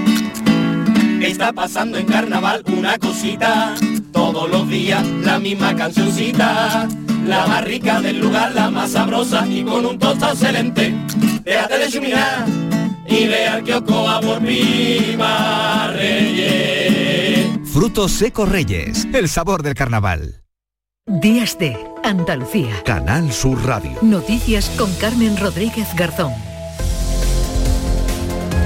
Está pasando en carnaval una cosita, todos los días la misma cancioncita, la más rica del lugar, la más sabrosa y con un tostado excelente. Déjate de chuminar y ve al kiosco a por Prima Reyes. Frutos secos Reyes, el sabor del carnaval. Días de Andalucía. Canal Sur Radio. Noticias con Carmen Rodríguez Garzón.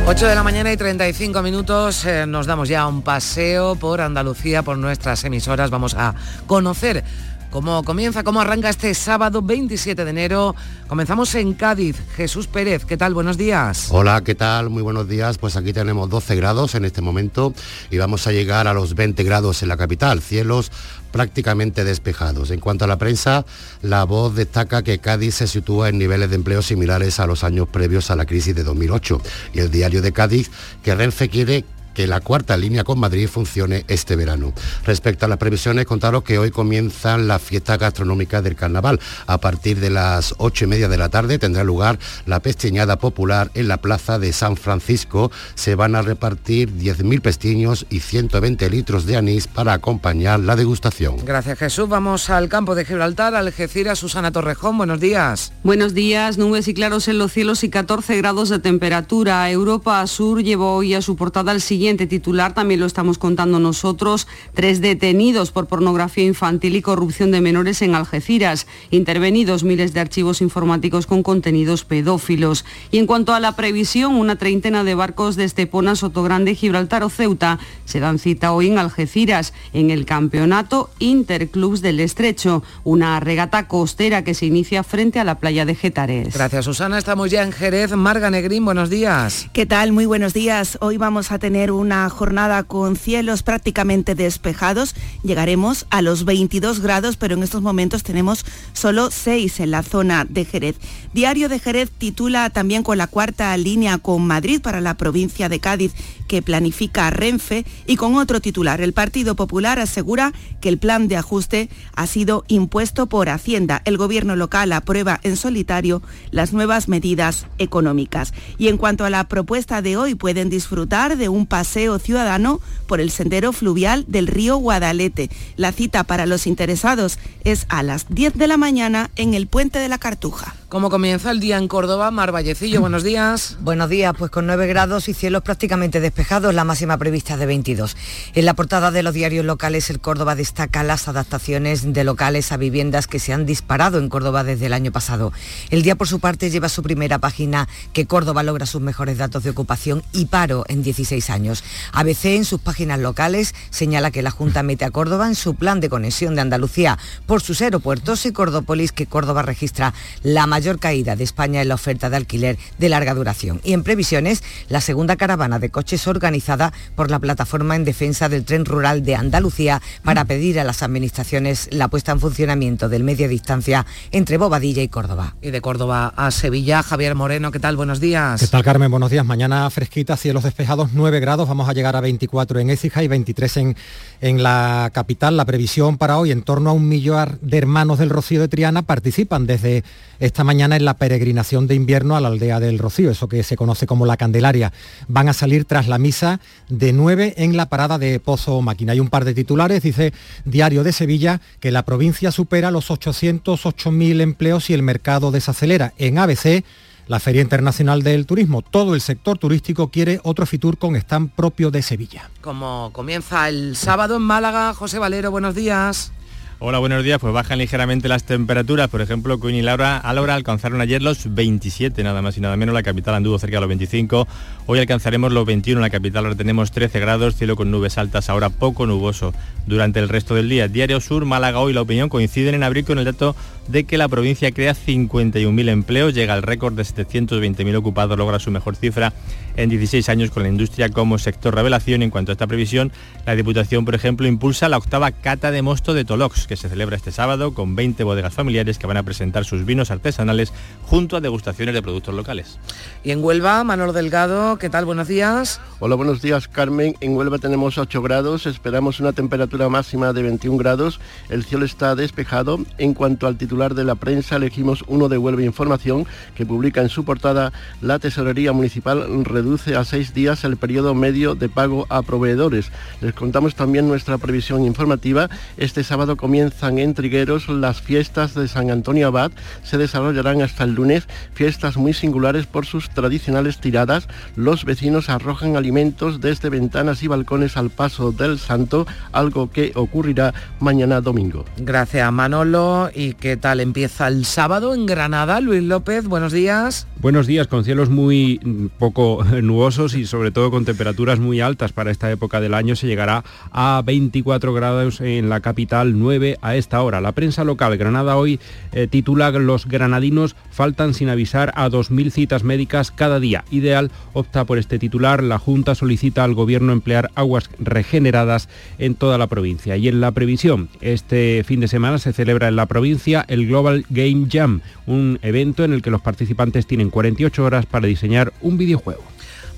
8 de la mañana y 35 minutos, eh, nos damos ya un paseo por Andalucía, por nuestras emisoras. Vamos a conocer cómo comienza, cómo arranca este sábado 27 de enero. Comenzamos en Cádiz. Jesús Pérez, ¿qué tal? Buenos días. Hola, ¿qué tal? Muy buenos días. Pues aquí tenemos 12 grados en este momento y vamos a llegar a los 20 grados en la capital. Cielos prácticamente despejados. En cuanto a la prensa, la voz destaca que Cádiz se sitúa en niveles de empleo similares a los años previos a la crisis de 2008 y el diario de Cádiz que Renfe quiere que la cuarta línea con Madrid funcione este verano. Respecto a las previsiones, contaros que hoy comienzan las fiestas gastronómicas del carnaval. A partir de las ocho y media de la tarde tendrá lugar la pesteñada popular en la plaza de San Francisco. Se van a repartir 10.000 pestiños y 120 litros de anís para acompañar la degustación. Gracias Jesús. Vamos al campo de Gibraltar, Algeciras, Susana Torrejón. Buenos días. Buenos días. Nubes y claros en los cielos y 14 grados de temperatura. Europa Sur llevó hoy a su portada el siguiente titular, también lo estamos contando nosotros, tres detenidos por pornografía infantil y corrupción de menores en Algeciras, intervenidos miles de archivos informáticos con contenidos pedófilos. Y en cuanto a la previsión, una treintena de barcos de Estepona, Sotogrande, Gibraltar o Ceuta se dan cita hoy en Algeciras, en el campeonato Interclubs del Estrecho, una regata costera que se inicia frente a la playa de Getares. Gracias Susana, estamos ya en Jerez. Marga Negrín, buenos días. ¿Qué tal? Muy buenos días. Hoy vamos a tener una jornada con cielos prácticamente despejados. Llegaremos a los 22 grados, pero en estos momentos tenemos solo 6 en la zona de Jerez. Diario de Jerez titula también con la cuarta línea con Madrid para la provincia de Cádiz que planifica Renfe y con otro titular. El Partido Popular asegura que el plan de ajuste ha sido impuesto por Hacienda. El gobierno local aprueba en solitario las nuevas medidas económicas. Y en cuanto a la propuesta de hoy, pueden disfrutar de un paseo ciudadano por el sendero fluvial del río Guadalete. La cita para los interesados es a las 10 de la mañana en el puente de la Cartuja. ¿Cómo comienza el día en Córdoba? Mar Vallecillo, buenos días. Buenos días, pues con 9 grados y cielos prácticamente despejados, la máxima prevista de 22. En la portada de los diarios locales, el Córdoba destaca las adaptaciones de locales a viviendas que se han disparado en Córdoba desde el año pasado. El día, por su parte, lleva su primera página que Córdoba logra sus mejores datos de ocupación y paro en 16 años. ABC, en sus páginas locales, señala que la Junta mete a Córdoba en su plan de conexión de Andalucía por sus aeropuertos y Cordópolis, que Córdoba registra la mayor caída de España en la oferta de alquiler de larga duración. Y en previsiones, la segunda caravana de coches organizada por la Plataforma en Defensa del Tren Rural de Andalucía para pedir a las administraciones la puesta en funcionamiento del media distancia entre Bobadilla y Córdoba. Y de Córdoba a Sevilla, Javier Moreno, ¿qué tal? Buenos días. ¿Qué tal, Carmen? Buenos días. Mañana fresquita, cielos despejados, 9 grados, vamos a llegar a 24 en Écija y 23 en, en la capital. La previsión para hoy, en torno a un millón de hermanos del Rocío de Triana participan desde esta mañana en la peregrinación de invierno a la aldea del Rocío, eso que se conoce como la Candelaria. Van a salir tras la misa de 9 en la parada de Pozo Máquina. Hay un par de titulares, dice Diario de Sevilla, que la provincia supera los 808.000 empleos y el mercado desacelera. En ABC, la Feria Internacional del Turismo. Todo el sector turístico quiere otro Fitur con stand propio de Sevilla. Como comienza el sábado en Málaga, José Valero, buenos días. Hola, buenos días. Pues bajan ligeramente las temperaturas. Por ejemplo, Queen y Laura, Laura alcanzaron ayer los 27, nada más y nada menos. La capital anduvo cerca de los 25. Hoy alcanzaremos los 21 en la capital. Ahora tenemos 13 grados, cielo con nubes altas, ahora poco nuboso durante el resto del día. Diario Sur, Málaga hoy la opinión coinciden en abril con el dato de que la provincia crea 51.000 empleos, llega al récord de 720.000 ocupados, logra su mejor cifra en 16 años con la industria como sector revelación. En cuanto a esta previsión, la Diputación, por ejemplo, impulsa la octava cata de mosto de Tolox, que se celebra este sábado con 20 bodegas familiares que van a presentar sus vinos artesanales junto a degustaciones de productos locales. Y en Huelva, Manolo Delgado, ¿qué tal? Buenos días. Hola, buenos días, Carmen. En Huelva tenemos 8 grados, esperamos una temperatura máxima de 21 grados, el cielo está despejado. En cuanto al titular de la prensa, elegimos uno de Huelva Información, que publica en su portada la Tesorería Municipal reduce a seis días el periodo medio de pago a proveedores. Les contamos también nuestra previsión informativa. Este sábado comienzan en Trigueros las fiestas de San Antonio Abad. Se desarrollarán hasta el lunes fiestas muy singulares por sus tradicionales tiradas. Los vecinos arrojan alimentos desde ventanas y balcones al paso del santo, algo que ocurrirá mañana domingo. Gracias Manolo. ¿Y qué tal empieza el sábado en Granada? Luis López, buenos días. Buenos días, con cielos muy poco nubosos y sobre todo con temperaturas muy altas para esta época del año. Se llegará a 24 grados en la capital, 9 a esta hora. La prensa local Granada hoy eh, titula Los granadinos faltan sin avisar a 2.000 citas médicas cada día. Ideal opta por este titular. La Junta solicita al Gobierno emplear aguas regeneradas en toda la provincia. Y en la previsión, este fin de semana se celebra en la provincia el Global Game Jam, un evento en el que los participantes tienen 48 horas para diseñar un videojuego.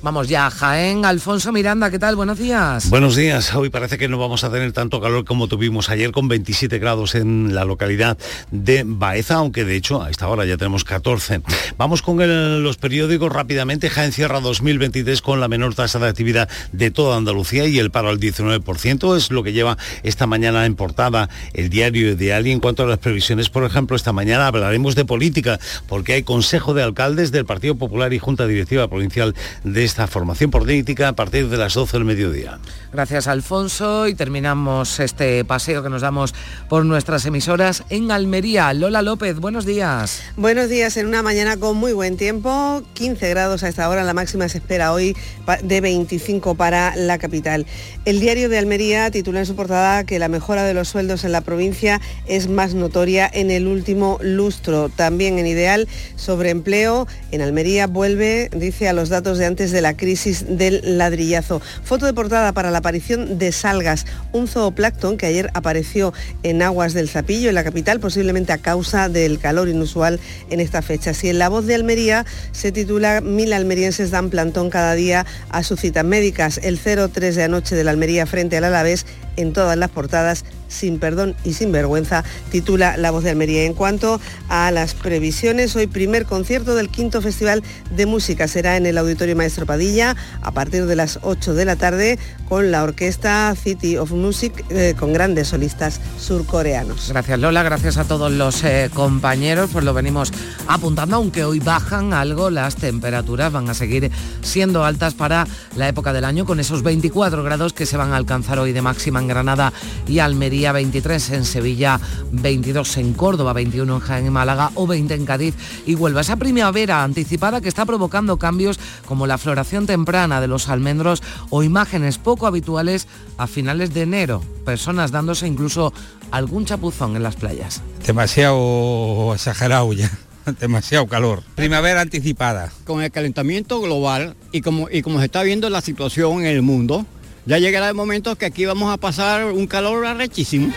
Vamos ya Jaén. Alfonso Miranda, ¿qué tal? Buenos días. Buenos días. Hoy parece que no vamos a tener tanto calor como tuvimos ayer con 27 grados en la localidad de Baeza, aunque de hecho a esta hora ya tenemos 14. Vamos con los periódicos rápidamente. Jaén cierra 2023 con la menor tasa de actividad de toda Andalucía y el paro al 19%. Es lo que lleva esta mañana en portada el diario de Y en cuanto a las previsiones, por ejemplo, esta mañana hablaremos de política porque hay Consejo de Alcaldes del Partido Popular y Junta Directiva Provincial de esta formación política a partir de las 12 del mediodía. Gracias Alfonso y terminamos este paseo que nos damos por nuestras emisoras en Almería. Lola López, buenos días. Buenos días, en una mañana con muy buen tiempo, 15 grados a esta hora, la máxima se espera hoy de 25 para la capital. El diario de Almería titula en su portada que la mejora de los sueldos en la provincia es más notoria en el último lustro. También en Ideal sobre empleo, en Almería vuelve, dice, a los datos de antes de de la crisis del ladrillazo. Foto de portada para la aparición de salgas, un zooplancton que ayer apareció en aguas del Zapillo, en la capital, posiblemente a causa del calor inusual en esta fecha. Si en La Voz de Almería se titula Mil almerienses dan plantón cada día a sus citas médicas. El 0-3 de anoche de la Almería frente al Alavés en todas las portadas sin perdón y sin vergüenza, titula La Voz de Almería. En cuanto a las previsiones, hoy primer concierto del quinto Festival de Música será en el Auditorio Maestro Padilla a partir de las 8 de la tarde con la orquesta City of Music eh, con grandes solistas surcoreanos. Gracias Lola, gracias a todos los eh, compañeros, pues lo venimos apuntando, aunque hoy bajan algo las temperaturas, van a seguir siendo altas para la época del año con esos 24 grados que se van a alcanzar hoy de máxima en Granada y Almería 23 en Sevilla, 22 en Córdoba, 21 en Jaén y Málaga o 20 en Cádiz y Huelva. Esa primavera anticipada que está provocando cambios como la floración temprana de los almendros o imágenes poco habituales a finales de enero. Personas dándose incluso algún chapuzón en las playas. Demasiado exagerado ya demasiado calor. Primavera anticipada. Con el calentamiento global y como, y como se está viendo la situación en el mundo, ya llegará el momento que aquí vamos a pasar un calor arrechísimo.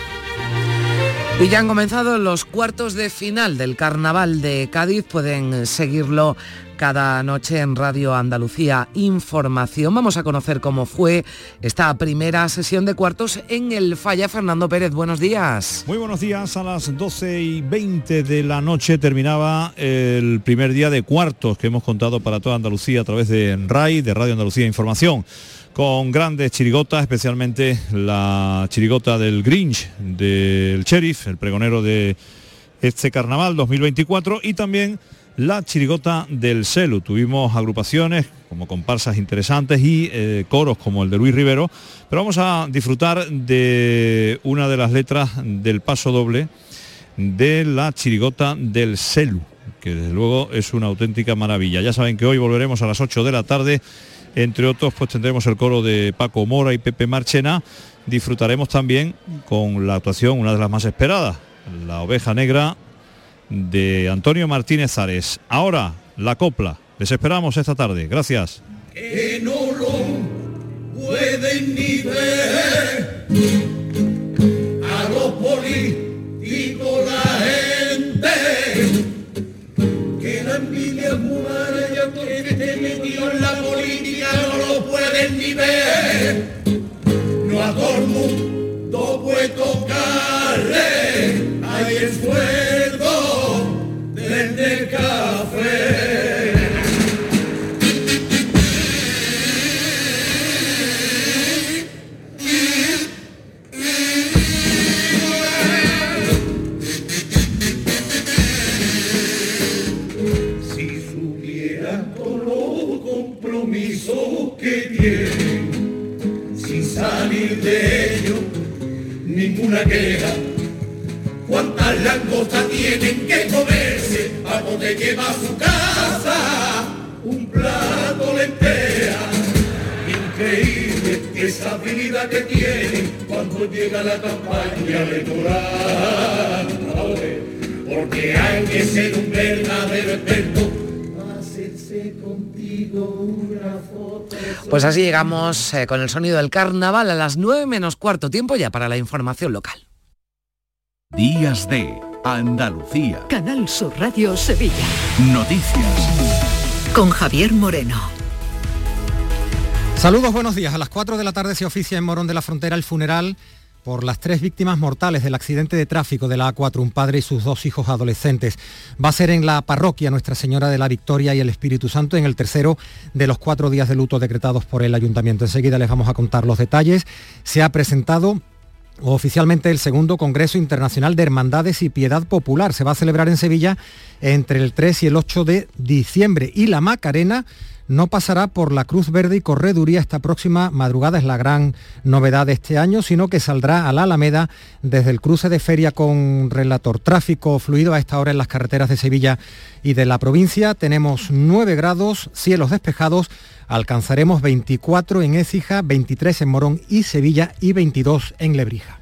Y ya han comenzado los cuartos de final del Carnaval de Cádiz. Pueden seguirlo cada noche en Radio Andalucía Información. Vamos a conocer cómo fue esta primera sesión de cuartos en el Falla. Fernando Pérez, buenos días. Muy buenos días. A las 12 y 20 de la noche terminaba el primer día de cuartos que hemos contado para toda Andalucía a través de RAI, de Radio Andalucía Información con grandes chirigotas, especialmente la chirigota del Grinch, del sheriff, el pregonero de este carnaval 2024 y también la chirigota del Celu. Tuvimos agrupaciones como comparsas interesantes y eh, coros como el de Luis Rivero, pero vamos a disfrutar de una de las letras del paso doble de la chirigota del Celu, que desde luego es una auténtica maravilla. Ya saben que hoy volveremos a las 8 de la tarde, entre otros pues tendremos el coro de Paco Mora y Pepe Marchena. Disfrutaremos también con la actuación, una de las más esperadas, la oveja negra de Antonio Martínez Ares. Ahora, la copla. Les esperamos esta tarde. Gracias. A todo el mundo puede tocarle hay esfuerzo ninguna queja. ¿Cuántas langostas tienen que comerse para poder llevar a su casa un plato lenteja? Increíble esa habilidad que tienen cuando llega la campaña electoral. Porque hay que ser un verdadero experto Pues así llegamos eh, con el sonido del carnaval a las 9 menos cuarto tiempo ya para la información local. Días de Andalucía. Canal Sur Radio Sevilla. Noticias. Con Javier Moreno. Saludos, buenos días. A las 4 de la tarde se oficia en Morón de la Frontera el funeral por las tres víctimas mortales del accidente de tráfico de la A4, un padre y sus dos hijos adolescentes. Va a ser en la parroquia Nuestra Señora de la Victoria y el Espíritu Santo en el tercero de los cuatro días de luto decretados por el ayuntamiento. Enseguida les vamos a contar los detalles. Se ha presentado oficialmente el segundo Congreso Internacional de Hermandades y Piedad Popular. Se va a celebrar en Sevilla entre el 3 y el 8 de diciembre y la Macarena no pasará por la Cruz Verde y Correduría esta próxima madrugada, es la gran novedad de este año, sino que saldrá a la Alameda desde el cruce de feria con relator. Tráfico fluido a esta hora en las carreteras de Sevilla y de la provincia. Tenemos 9 grados, cielos despejados, alcanzaremos 24 en Écija, 23 en Morón y Sevilla y 22 en Lebrija.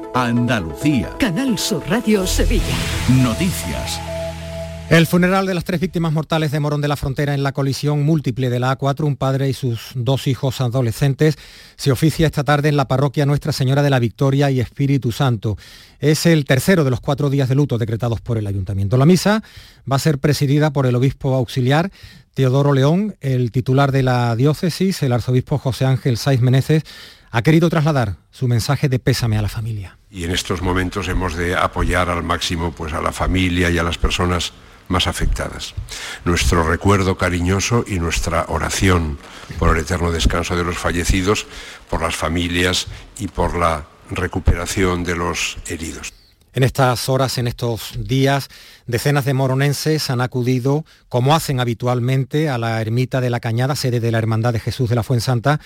Andalucía. Canal Sur Radio Sevilla. Noticias. El funeral de las tres víctimas mortales de Morón de la Frontera en la colisión múltiple de la A4, un padre y sus dos hijos adolescentes, se oficia esta tarde en la parroquia Nuestra Señora de la Victoria y Espíritu Santo. Es el tercero de los cuatro días de luto decretados por el ayuntamiento. La misa va a ser presidida por el obispo auxiliar Teodoro León, el titular de la diócesis, el arzobispo José Ángel Saiz Meneses, ha querido trasladar su mensaje de pésame a la familia. y en estos momentos hemos de apoyar al máximo pues a la familia y a las personas más afectadas. Nuestro recuerdo cariñoso y nuestra oración por el eterno descanso de los fallecidos, por las familias y por la recuperación de los heridos. En estas horas, en estos días, decenas de moronenses han acudido, como hacen habitualmente, a la ermita de la Cañada, sede de la Hermandad de Jesús de la Fuensanta,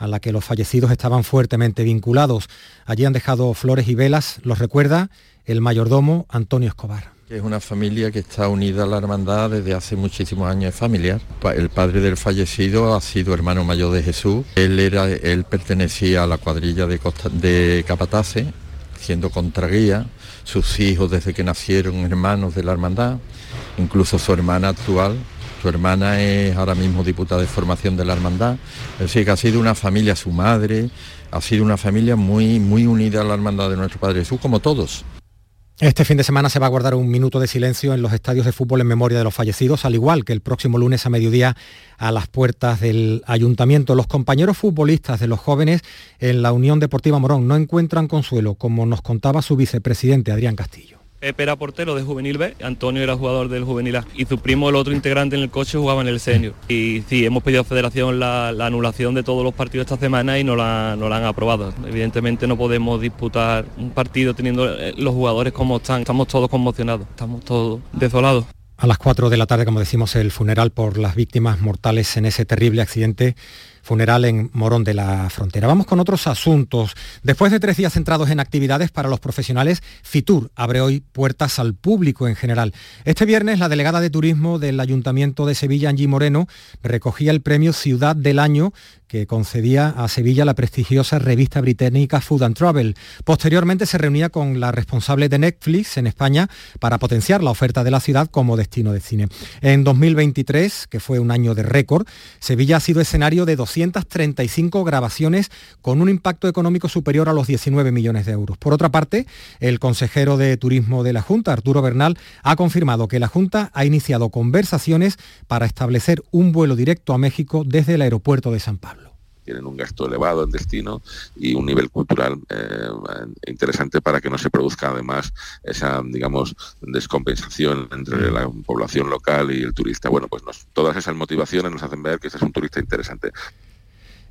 a la que los fallecidos estaban fuertemente vinculados. Allí han dejado flores y velas, los recuerda el mayordomo Antonio Escobar. Es una familia que está unida a la hermandad desde hace muchísimos años, familiar. El padre del fallecido ha sido hermano mayor de Jesús. Él, era, él pertenecía a la cuadrilla de, de Capatace, siendo contraguía. Sus hijos desde que nacieron hermanos de la hermandad, incluso su hermana actual. Su hermana es ahora mismo diputada de formación de la hermandad. Es decir, que ha sido una familia, su madre, ha sido una familia muy, muy unida a la hermandad de nuestro Padre Jesús, como todos. Este fin de semana se va a guardar un minuto de silencio en los estadios de fútbol en memoria de los fallecidos, al igual que el próximo lunes a mediodía a las puertas del ayuntamiento. Los compañeros futbolistas de los jóvenes en la Unión Deportiva Morón no encuentran consuelo, como nos contaba su vicepresidente Adrián Castillo. Pepe era portero de Juvenil B, Antonio era jugador del Juvenil A y su primo, el otro integrante en el coche, jugaba en el senior. Y sí, hemos pedido a Federación la, anulación de todos los partidos esta semana y no la, no la han aprobado. Evidentemente no podemos disputar un partido teniendo eh, los jugadores como están. Estamos todos conmocionados, estamos todos desolados. A las 4 de la tarde, como decimos, el funeral por las víctimas mortales en ese terrible accidente funeral en Morón de la Frontera. Vamos con otros asuntos. Después de tres días centrados en actividades para los profesionales, Fitur abre hoy puertas al público en general. Este viernes la delegada de turismo del Ayuntamiento de Sevilla, Angie Moreno, recogía el premio Ciudad del Año que concedía a Sevilla la prestigiosa revista británica Food and Travel. Posteriormente se reunía con la responsable de Netflix en España para potenciar la oferta de la ciudad como destino de cine. En 2023, que fue un año de récord, Sevilla ha sido escenario de 235 grabaciones con un impacto económico superior a los 19 millones de euros. Por otra parte, el consejero de Turismo de la Junta, Arturo Bernal, ha confirmado que la Junta ha iniciado conversaciones para establecer un vuelo directo a México desde el aeropuerto de San Pablo tienen un gasto elevado en destino y un nivel cultural eh, interesante para que no se produzca además esa, digamos, descompensación entre la población local y el turista. Bueno, pues todas esas motivaciones nos hacen ver que este es un turista interesante.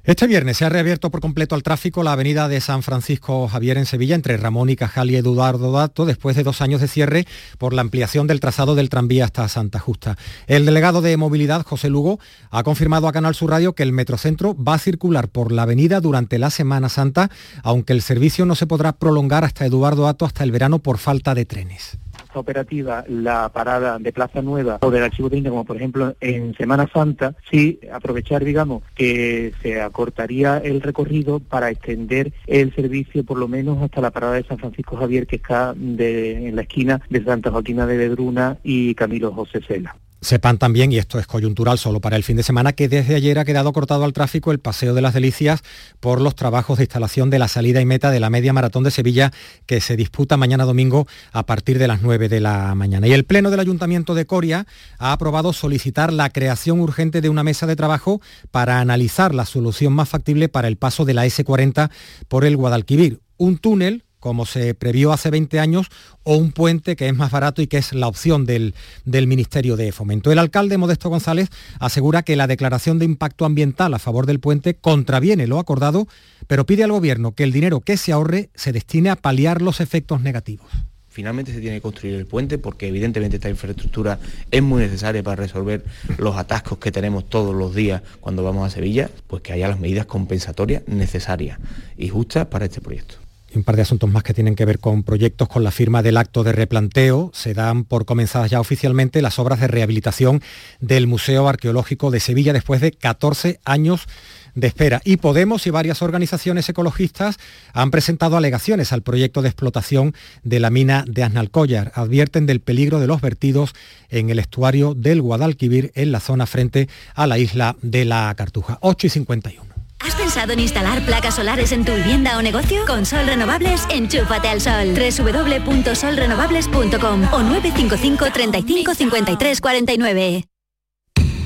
Este viernes se ha reabierto por completo al tráfico la avenida de San Francisco Javier en Sevilla entre Ramón y Cajal y Eduardo Dato después de dos años de cierre por la ampliación del trazado del tranvía hasta Santa Justa. El delegado de movilidad, José Lugo, ha confirmado a Canal Sur Radio que el Metrocentro va a circular por la avenida durante la Semana Santa, aunque el servicio no se podrá prolongar hasta Eduardo Dato hasta el verano por falta de trenes operativa la parada de Plaza Nueva o del Archivo técnico, como por ejemplo en Semana Santa, sí aprovechar, digamos, que se acortaría el recorrido para extender el servicio por lo menos hasta la parada de San Francisco Javier, que está en la esquina de Santa Joaquina de Vedruna y Camilo José Cela. Sepan también, y esto es coyuntural solo para el fin de semana, que desde ayer ha quedado cortado al tráfico el Paseo de las Delicias por los trabajos de instalación de la salida y meta de la media maratón de Sevilla que se disputa mañana domingo a partir de las 9 de la mañana. Y el Pleno del Ayuntamiento de Coria ha aprobado solicitar la creación urgente de una mesa de trabajo para analizar la solución más factible para el paso de la S40 por el Guadalquivir. Un túnel como se previó hace 20 años, o un puente que es más barato y que es la opción del, del, Ministerio de Fomento. El alcalde Modesto González asegura que la declaración de impacto ambiental a favor del puente contraviene lo acordado, pero pide al Gobierno que el dinero que se ahorre se destine a paliar los efectos negativos. Finalmente se tiene que construir el puente porque evidentemente esta infraestructura es muy necesaria para resolver los atascos que tenemos todos los días cuando vamos a Sevilla, pues que haya las medidas compensatorias necesarias y justas para este proyecto y un par de asuntos más que tienen que ver con proyectos con la firma del acto de replanteo. Se dan por comenzadas ya oficialmente las obras de rehabilitación del Museo Arqueológico de Sevilla después de 14 años de espera. Y Podemos y varias organizaciones ecologistas han presentado alegaciones al proyecto de explotación de la mina de Aznalcóllar. Advierten del peligro de los vertidos en el estuario del Guadalquivir en la zona frente a la isla de la Cartuja. 8 y 51. ¿Has pensado en instalar placas solares en tu vivienda o negocio? Con Sol Renovables, enchúfate al sol. www.solrenovables.com o 955 35 53 49.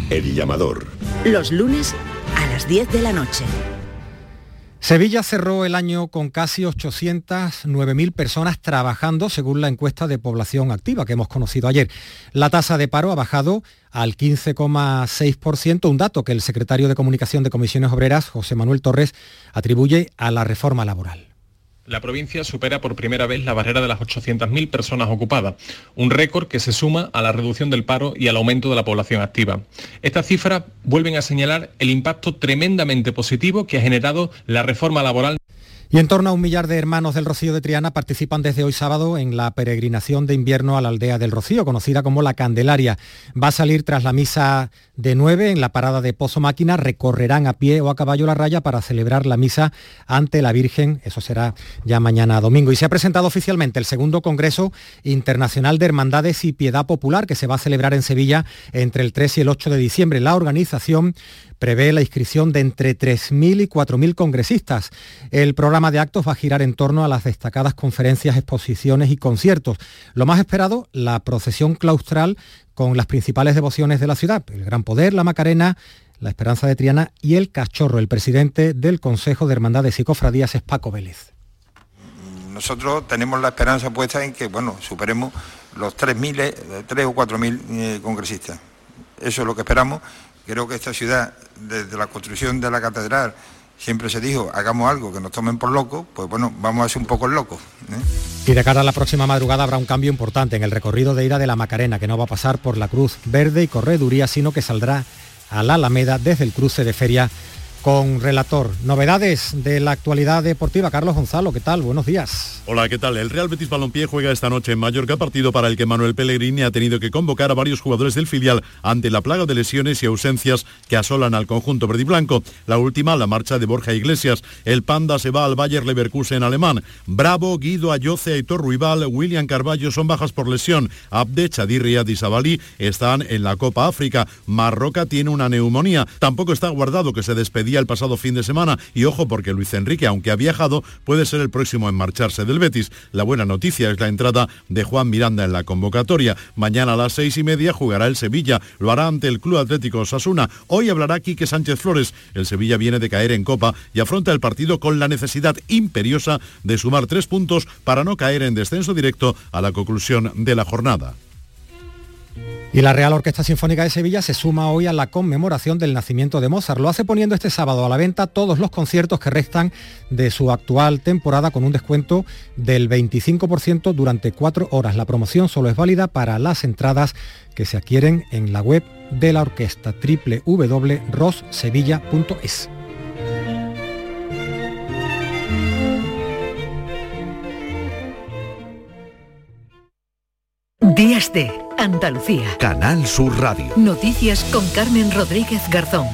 El llamador. Los lunes a las 10 de la noche. Sevilla cerró el año con casi 809.000 personas trabajando según la encuesta de población activa que hemos conocido ayer. La tasa de paro ha bajado al 15,6%, un dato que el secretario de Comunicación de Comisiones Obreras, José Manuel Torres, atribuye a la reforma laboral. La provincia supera por primera vez la barrera de las 800.000 personas ocupadas, un récord que se suma a la reducción del paro y al aumento de la población activa. Estas cifras vuelven a señalar el impacto tremendamente positivo que ha generado la reforma laboral. Y en torno a un millar de hermanos del Rocío de Triana participan desde hoy sábado en la peregrinación de invierno a la aldea del Rocío, conocida como la Candelaria. Va a salir tras la misa de 9 en la parada de Pozo Máquina, recorrerán a pie o a caballo la raya para celebrar la misa ante la Virgen, eso será ya mañana domingo. Y se ha presentado oficialmente el segundo Congreso Internacional de Hermandades y Piedad Popular, que se va a celebrar en Sevilla entre el 3 y el 8 de diciembre. La organización prevé la inscripción de entre 3.000 y 4.000 congresistas. El programa de actos va a girar en torno a las destacadas conferencias, exposiciones y conciertos. Lo más esperado, la procesión claustral con las principales devociones de la ciudad, el Gran Poder, la Macarena, la Esperanza de Triana y el Cachorro. El presidente del Consejo de Hermandades y Cofradías es Paco Vélez. Nosotros tenemos la esperanza puesta en que, bueno, superemos los 3.000, 3 o 4.000 eh, congresistas. Eso es lo que esperamos. Creo que esta ciudad, desde la construcción de la catedral, siempre se dijo, hagamos algo que nos tomen por locos, pues bueno, vamos a ser un poco locos. ¿eh? Y de cara a la próxima madrugada habrá un cambio importante en el recorrido de ida de la Macarena, que no va a pasar por la Cruz Verde y Correduría, sino que saldrá a la Alameda desde el cruce de Feria con relator. Novedades de la actualidad deportiva. Carlos Gonzalo, ¿qué tal? Buenos días. Hola, ¿qué tal? El Real Betis Balompié juega esta noche en Mallorca, partido para el que Manuel Pellegrini ha tenido que convocar a varios jugadores del filial ante la plaga de lesiones y ausencias que asolan al conjunto verde y blanco. La última, la marcha de Borja Iglesias. El Panda se va al Bayer Leverkusen alemán. Bravo, Guido Ayoce, Aitor Ruibal, William Carballo son bajas por lesión. Abde, Chadir, y Sabali están en la Copa África. Marroca tiene una neumonía. Tampoco está guardado que se despedía el pasado fin de semana y ojo porque Luis Enrique, aunque ha viajado, puede ser el próximo en marcharse del Betis. La buena noticia es la entrada de Juan Miranda en la convocatoria. Mañana a las seis y media jugará el Sevilla. Lo hará ante el Club Atlético Sasuna. Hoy hablará Quique Sánchez Flores. El Sevilla viene de caer en Copa y afronta el partido con la necesidad imperiosa de sumar tres puntos para no caer en descenso directo a la conclusión de la jornada. Y la Real Orquesta Sinfónica de Sevilla se suma hoy a la conmemoración del nacimiento de Mozart. Lo hace poniendo este sábado a la venta todos los conciertos que restan de su actual temporada con un descuento del 25% durante cuatro horas. La promoción solo es válida para las entradas que se adquieren en la web de la orquesta www.rossevilla.es. Días de Andalucía. Canal Sur Radio. Noticias con Carmen Rodríguez Garzón.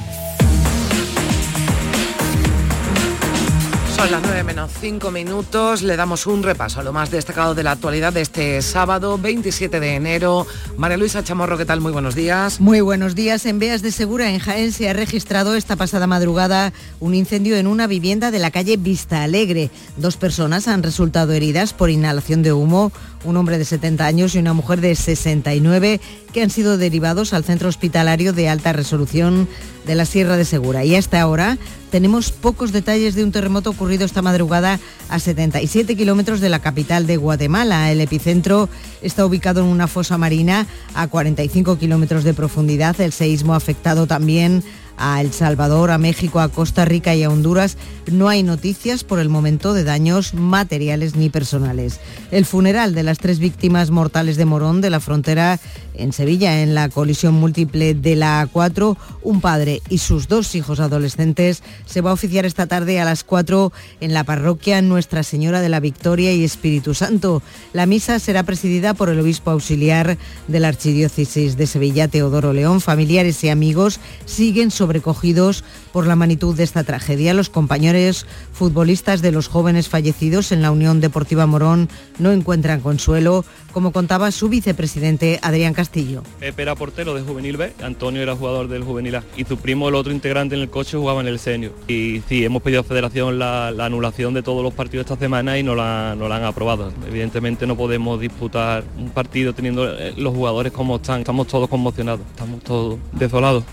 Son las 9 menos 5 minutos. Le damos un repaso a lo más destacado de la actualidad de este sábado 27 de enero. María Luisa Chamorro, ¿qué tal? Muy buenos días. Muy buenos días. En Beas de Segura, en Jaén, se ha registrado esta pasada madrugada un incendio en una vivienda de la calle Vista Alegre. Dos personas han resultado heridas por inhalación de humo un hombre de 70 años y una mujer de 69 que han sido derivados al centro hospitalario de alta resolución de la Sierra de Segura. Y hasta ahora tenemos pocos detalles de un terremoto ocurrido esta madrugada a 77 kilómetros de la capital de Guatemala. El epicentro está ubicado en una fosa marina a 45 kilómetros de profundidad. El seísmo ha afectado también a El Salvador, a México, a Costa Rica y a Honduras. No hay noticias por el momento de daños materiales ni personales. El funeral de las tres víctimas mortales de Morón de la frontera en Sevilla, en la colisión múltiple de la A4, un padre y sus dos hijos adolescentes se va a oficiar esta tarde a las 4 en la parroquia Nuestra Señora de la Victoria y Espíritu Santo. La misa será presidida por el obispo auxiliar de la Archidiócesis de Sevilla, Teodoro León. Familiares y amigos siguen sobrecogidos por la magnitud de esta tragedia. Los compañeros futbolistas de los jóvenes fallecidos en la Unión Deportiva Morón no encuentran consuelo, como contaba su vicepresidente Adrián Castillo. Pepe era portero de Juvenil B, Antonio era jugador del Juvenil A y su primo, el otro integrante en el coche, jugaba en el senior. Y sí, hemos pedido a Federación la, anulación de todos los partidos esta semana y no la, no la han aprobado. Evidentemente no podemos disputar un partido teniendo eh, los jugadores como están. Estamos todos conmocionados, estamos todos desolados.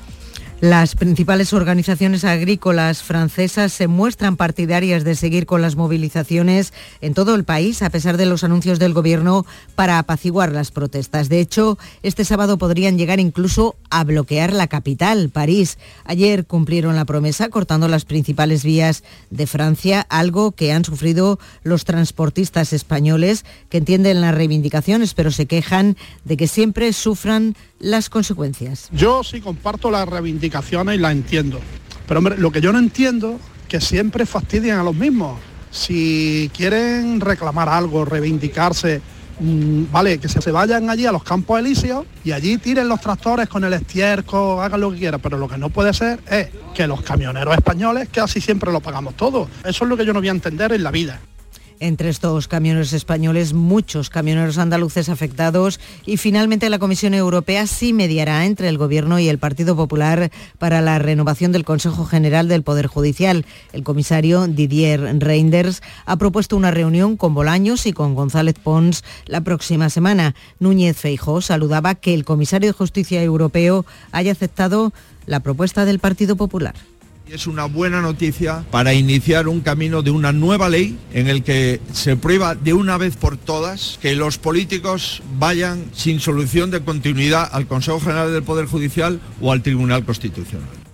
Las principales organizaciones agrícolas francesas se muestran partidarias de seguir con las movilizaciones en todo el país, a pesar de los anuncios del Gobierno para apaciguar las protestas. De hecho, este sábado podrían llegar incluso a bloquear la capital, París. Ayer cumplieron la promesa cortando las principales vías de Francia, algo que han sufrido los transportistas españoles, que entienden las reivindicaciones, pero se quejan de que siempre sufran las consecuencias. Yo sí comparto las reivindicaciones y las entiendo. Pero hombre, lo que yo no entiendo que siempre fastidian a los mismos. Si quieren reclamar algo, reivindicarse, mm, vale, que se, vayan allí a los campos elíseos y allí tiren los tractores con el estiércol, hagan lo que quieran, pero lo que no puede ser es que los camioneros españoles, que así siempre lo pagamos todo. Eso es lo que yo no voy a entender en la vida. Entre estos camioneros españoles, muchos camioneros andaluces afectados y finalmente la Comisión Europea sí mediará entre el Gobierno y el Partido Popular para la renovación del Consejo General del Poder Judicial. El comisario Didier Reinders ha propuesto una reunión con Bolaños y con González Pons la próxima semana. Núñez Feijó saludaba que el comisario de Justicia Europeo haya aceptado la propuesta del Partido Popular. Es una buena noticia para iniciar un camino de una nueva ley en el que se prueba de una vez por todas que los políticos vayan sin solución de continuidad al Consejo General del Poder Judicial o al Tribunal Constitucional.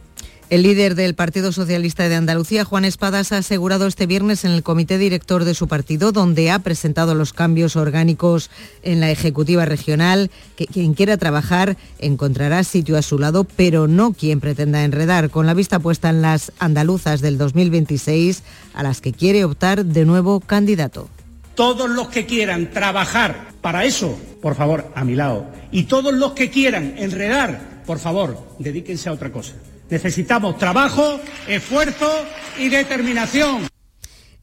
El líder del Partido Socialista de Andalucía, Juan Espadas, ha asegurado este viernes en el comité director de su partido, donde ha presentado los cambios orgánicos en la Ejecutiva Regional, que quien quiera trabajar encontrará sitio a su lado, pero no quien pretenda enredar, con la vista puesta en las andaluzas del 2026, a las que quiere optar de nuevo candidato. Todos los que quieran trabajar para eso, por favor, a mi lado. Y todos los que quieran enredar, por favor, dedíquense a otra cosa. Necesitamos trabajo, esfuerzo y determinación.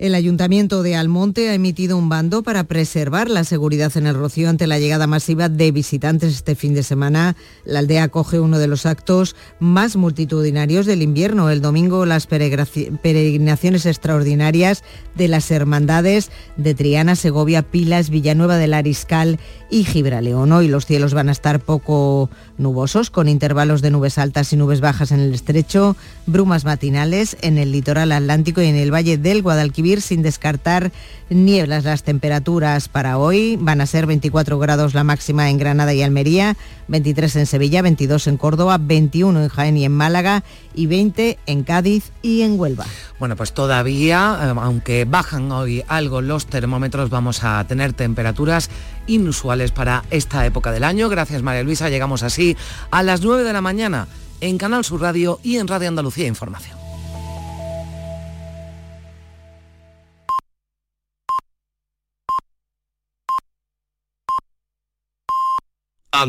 El Ayuntamiento de Almonte ha emitido un bando para preservar la seguridad en el Rocío ante la llegada masiva de visitantes este fin de semana. La aldea acoge uno de los actos más multitudinarios del invierno. El domingo las peregrinaciones extraordinarias de las hermandades de Triana, Segovia, Pilas, Villanueva del Ariscal y Gibraleón. Hoy los cielos van a estar poco nubosos, con intervalos de nubes altas y nubes bajas en el estrecho, brumas matinales en el litoral atlántico y en el valle del Guadalquivir, sin descartar nieblas. Las temperaturas para hoy van a ser 24 grados la máxima en Granada y Almería, 23 en Sevilla, 22 en Córdoba, 21 en Jaén y en Málaga y 20 en Cádiz y en Huelva. Bueno, pues todavía, eh, aunque bajan hoy algo los termómetros, vamos a tener temperaturas inusuales para esta época del año. Gracias María Luisa, llegamos así a las 9 de la mañana en Canal Sur Radio y en Radio Andalucía Información.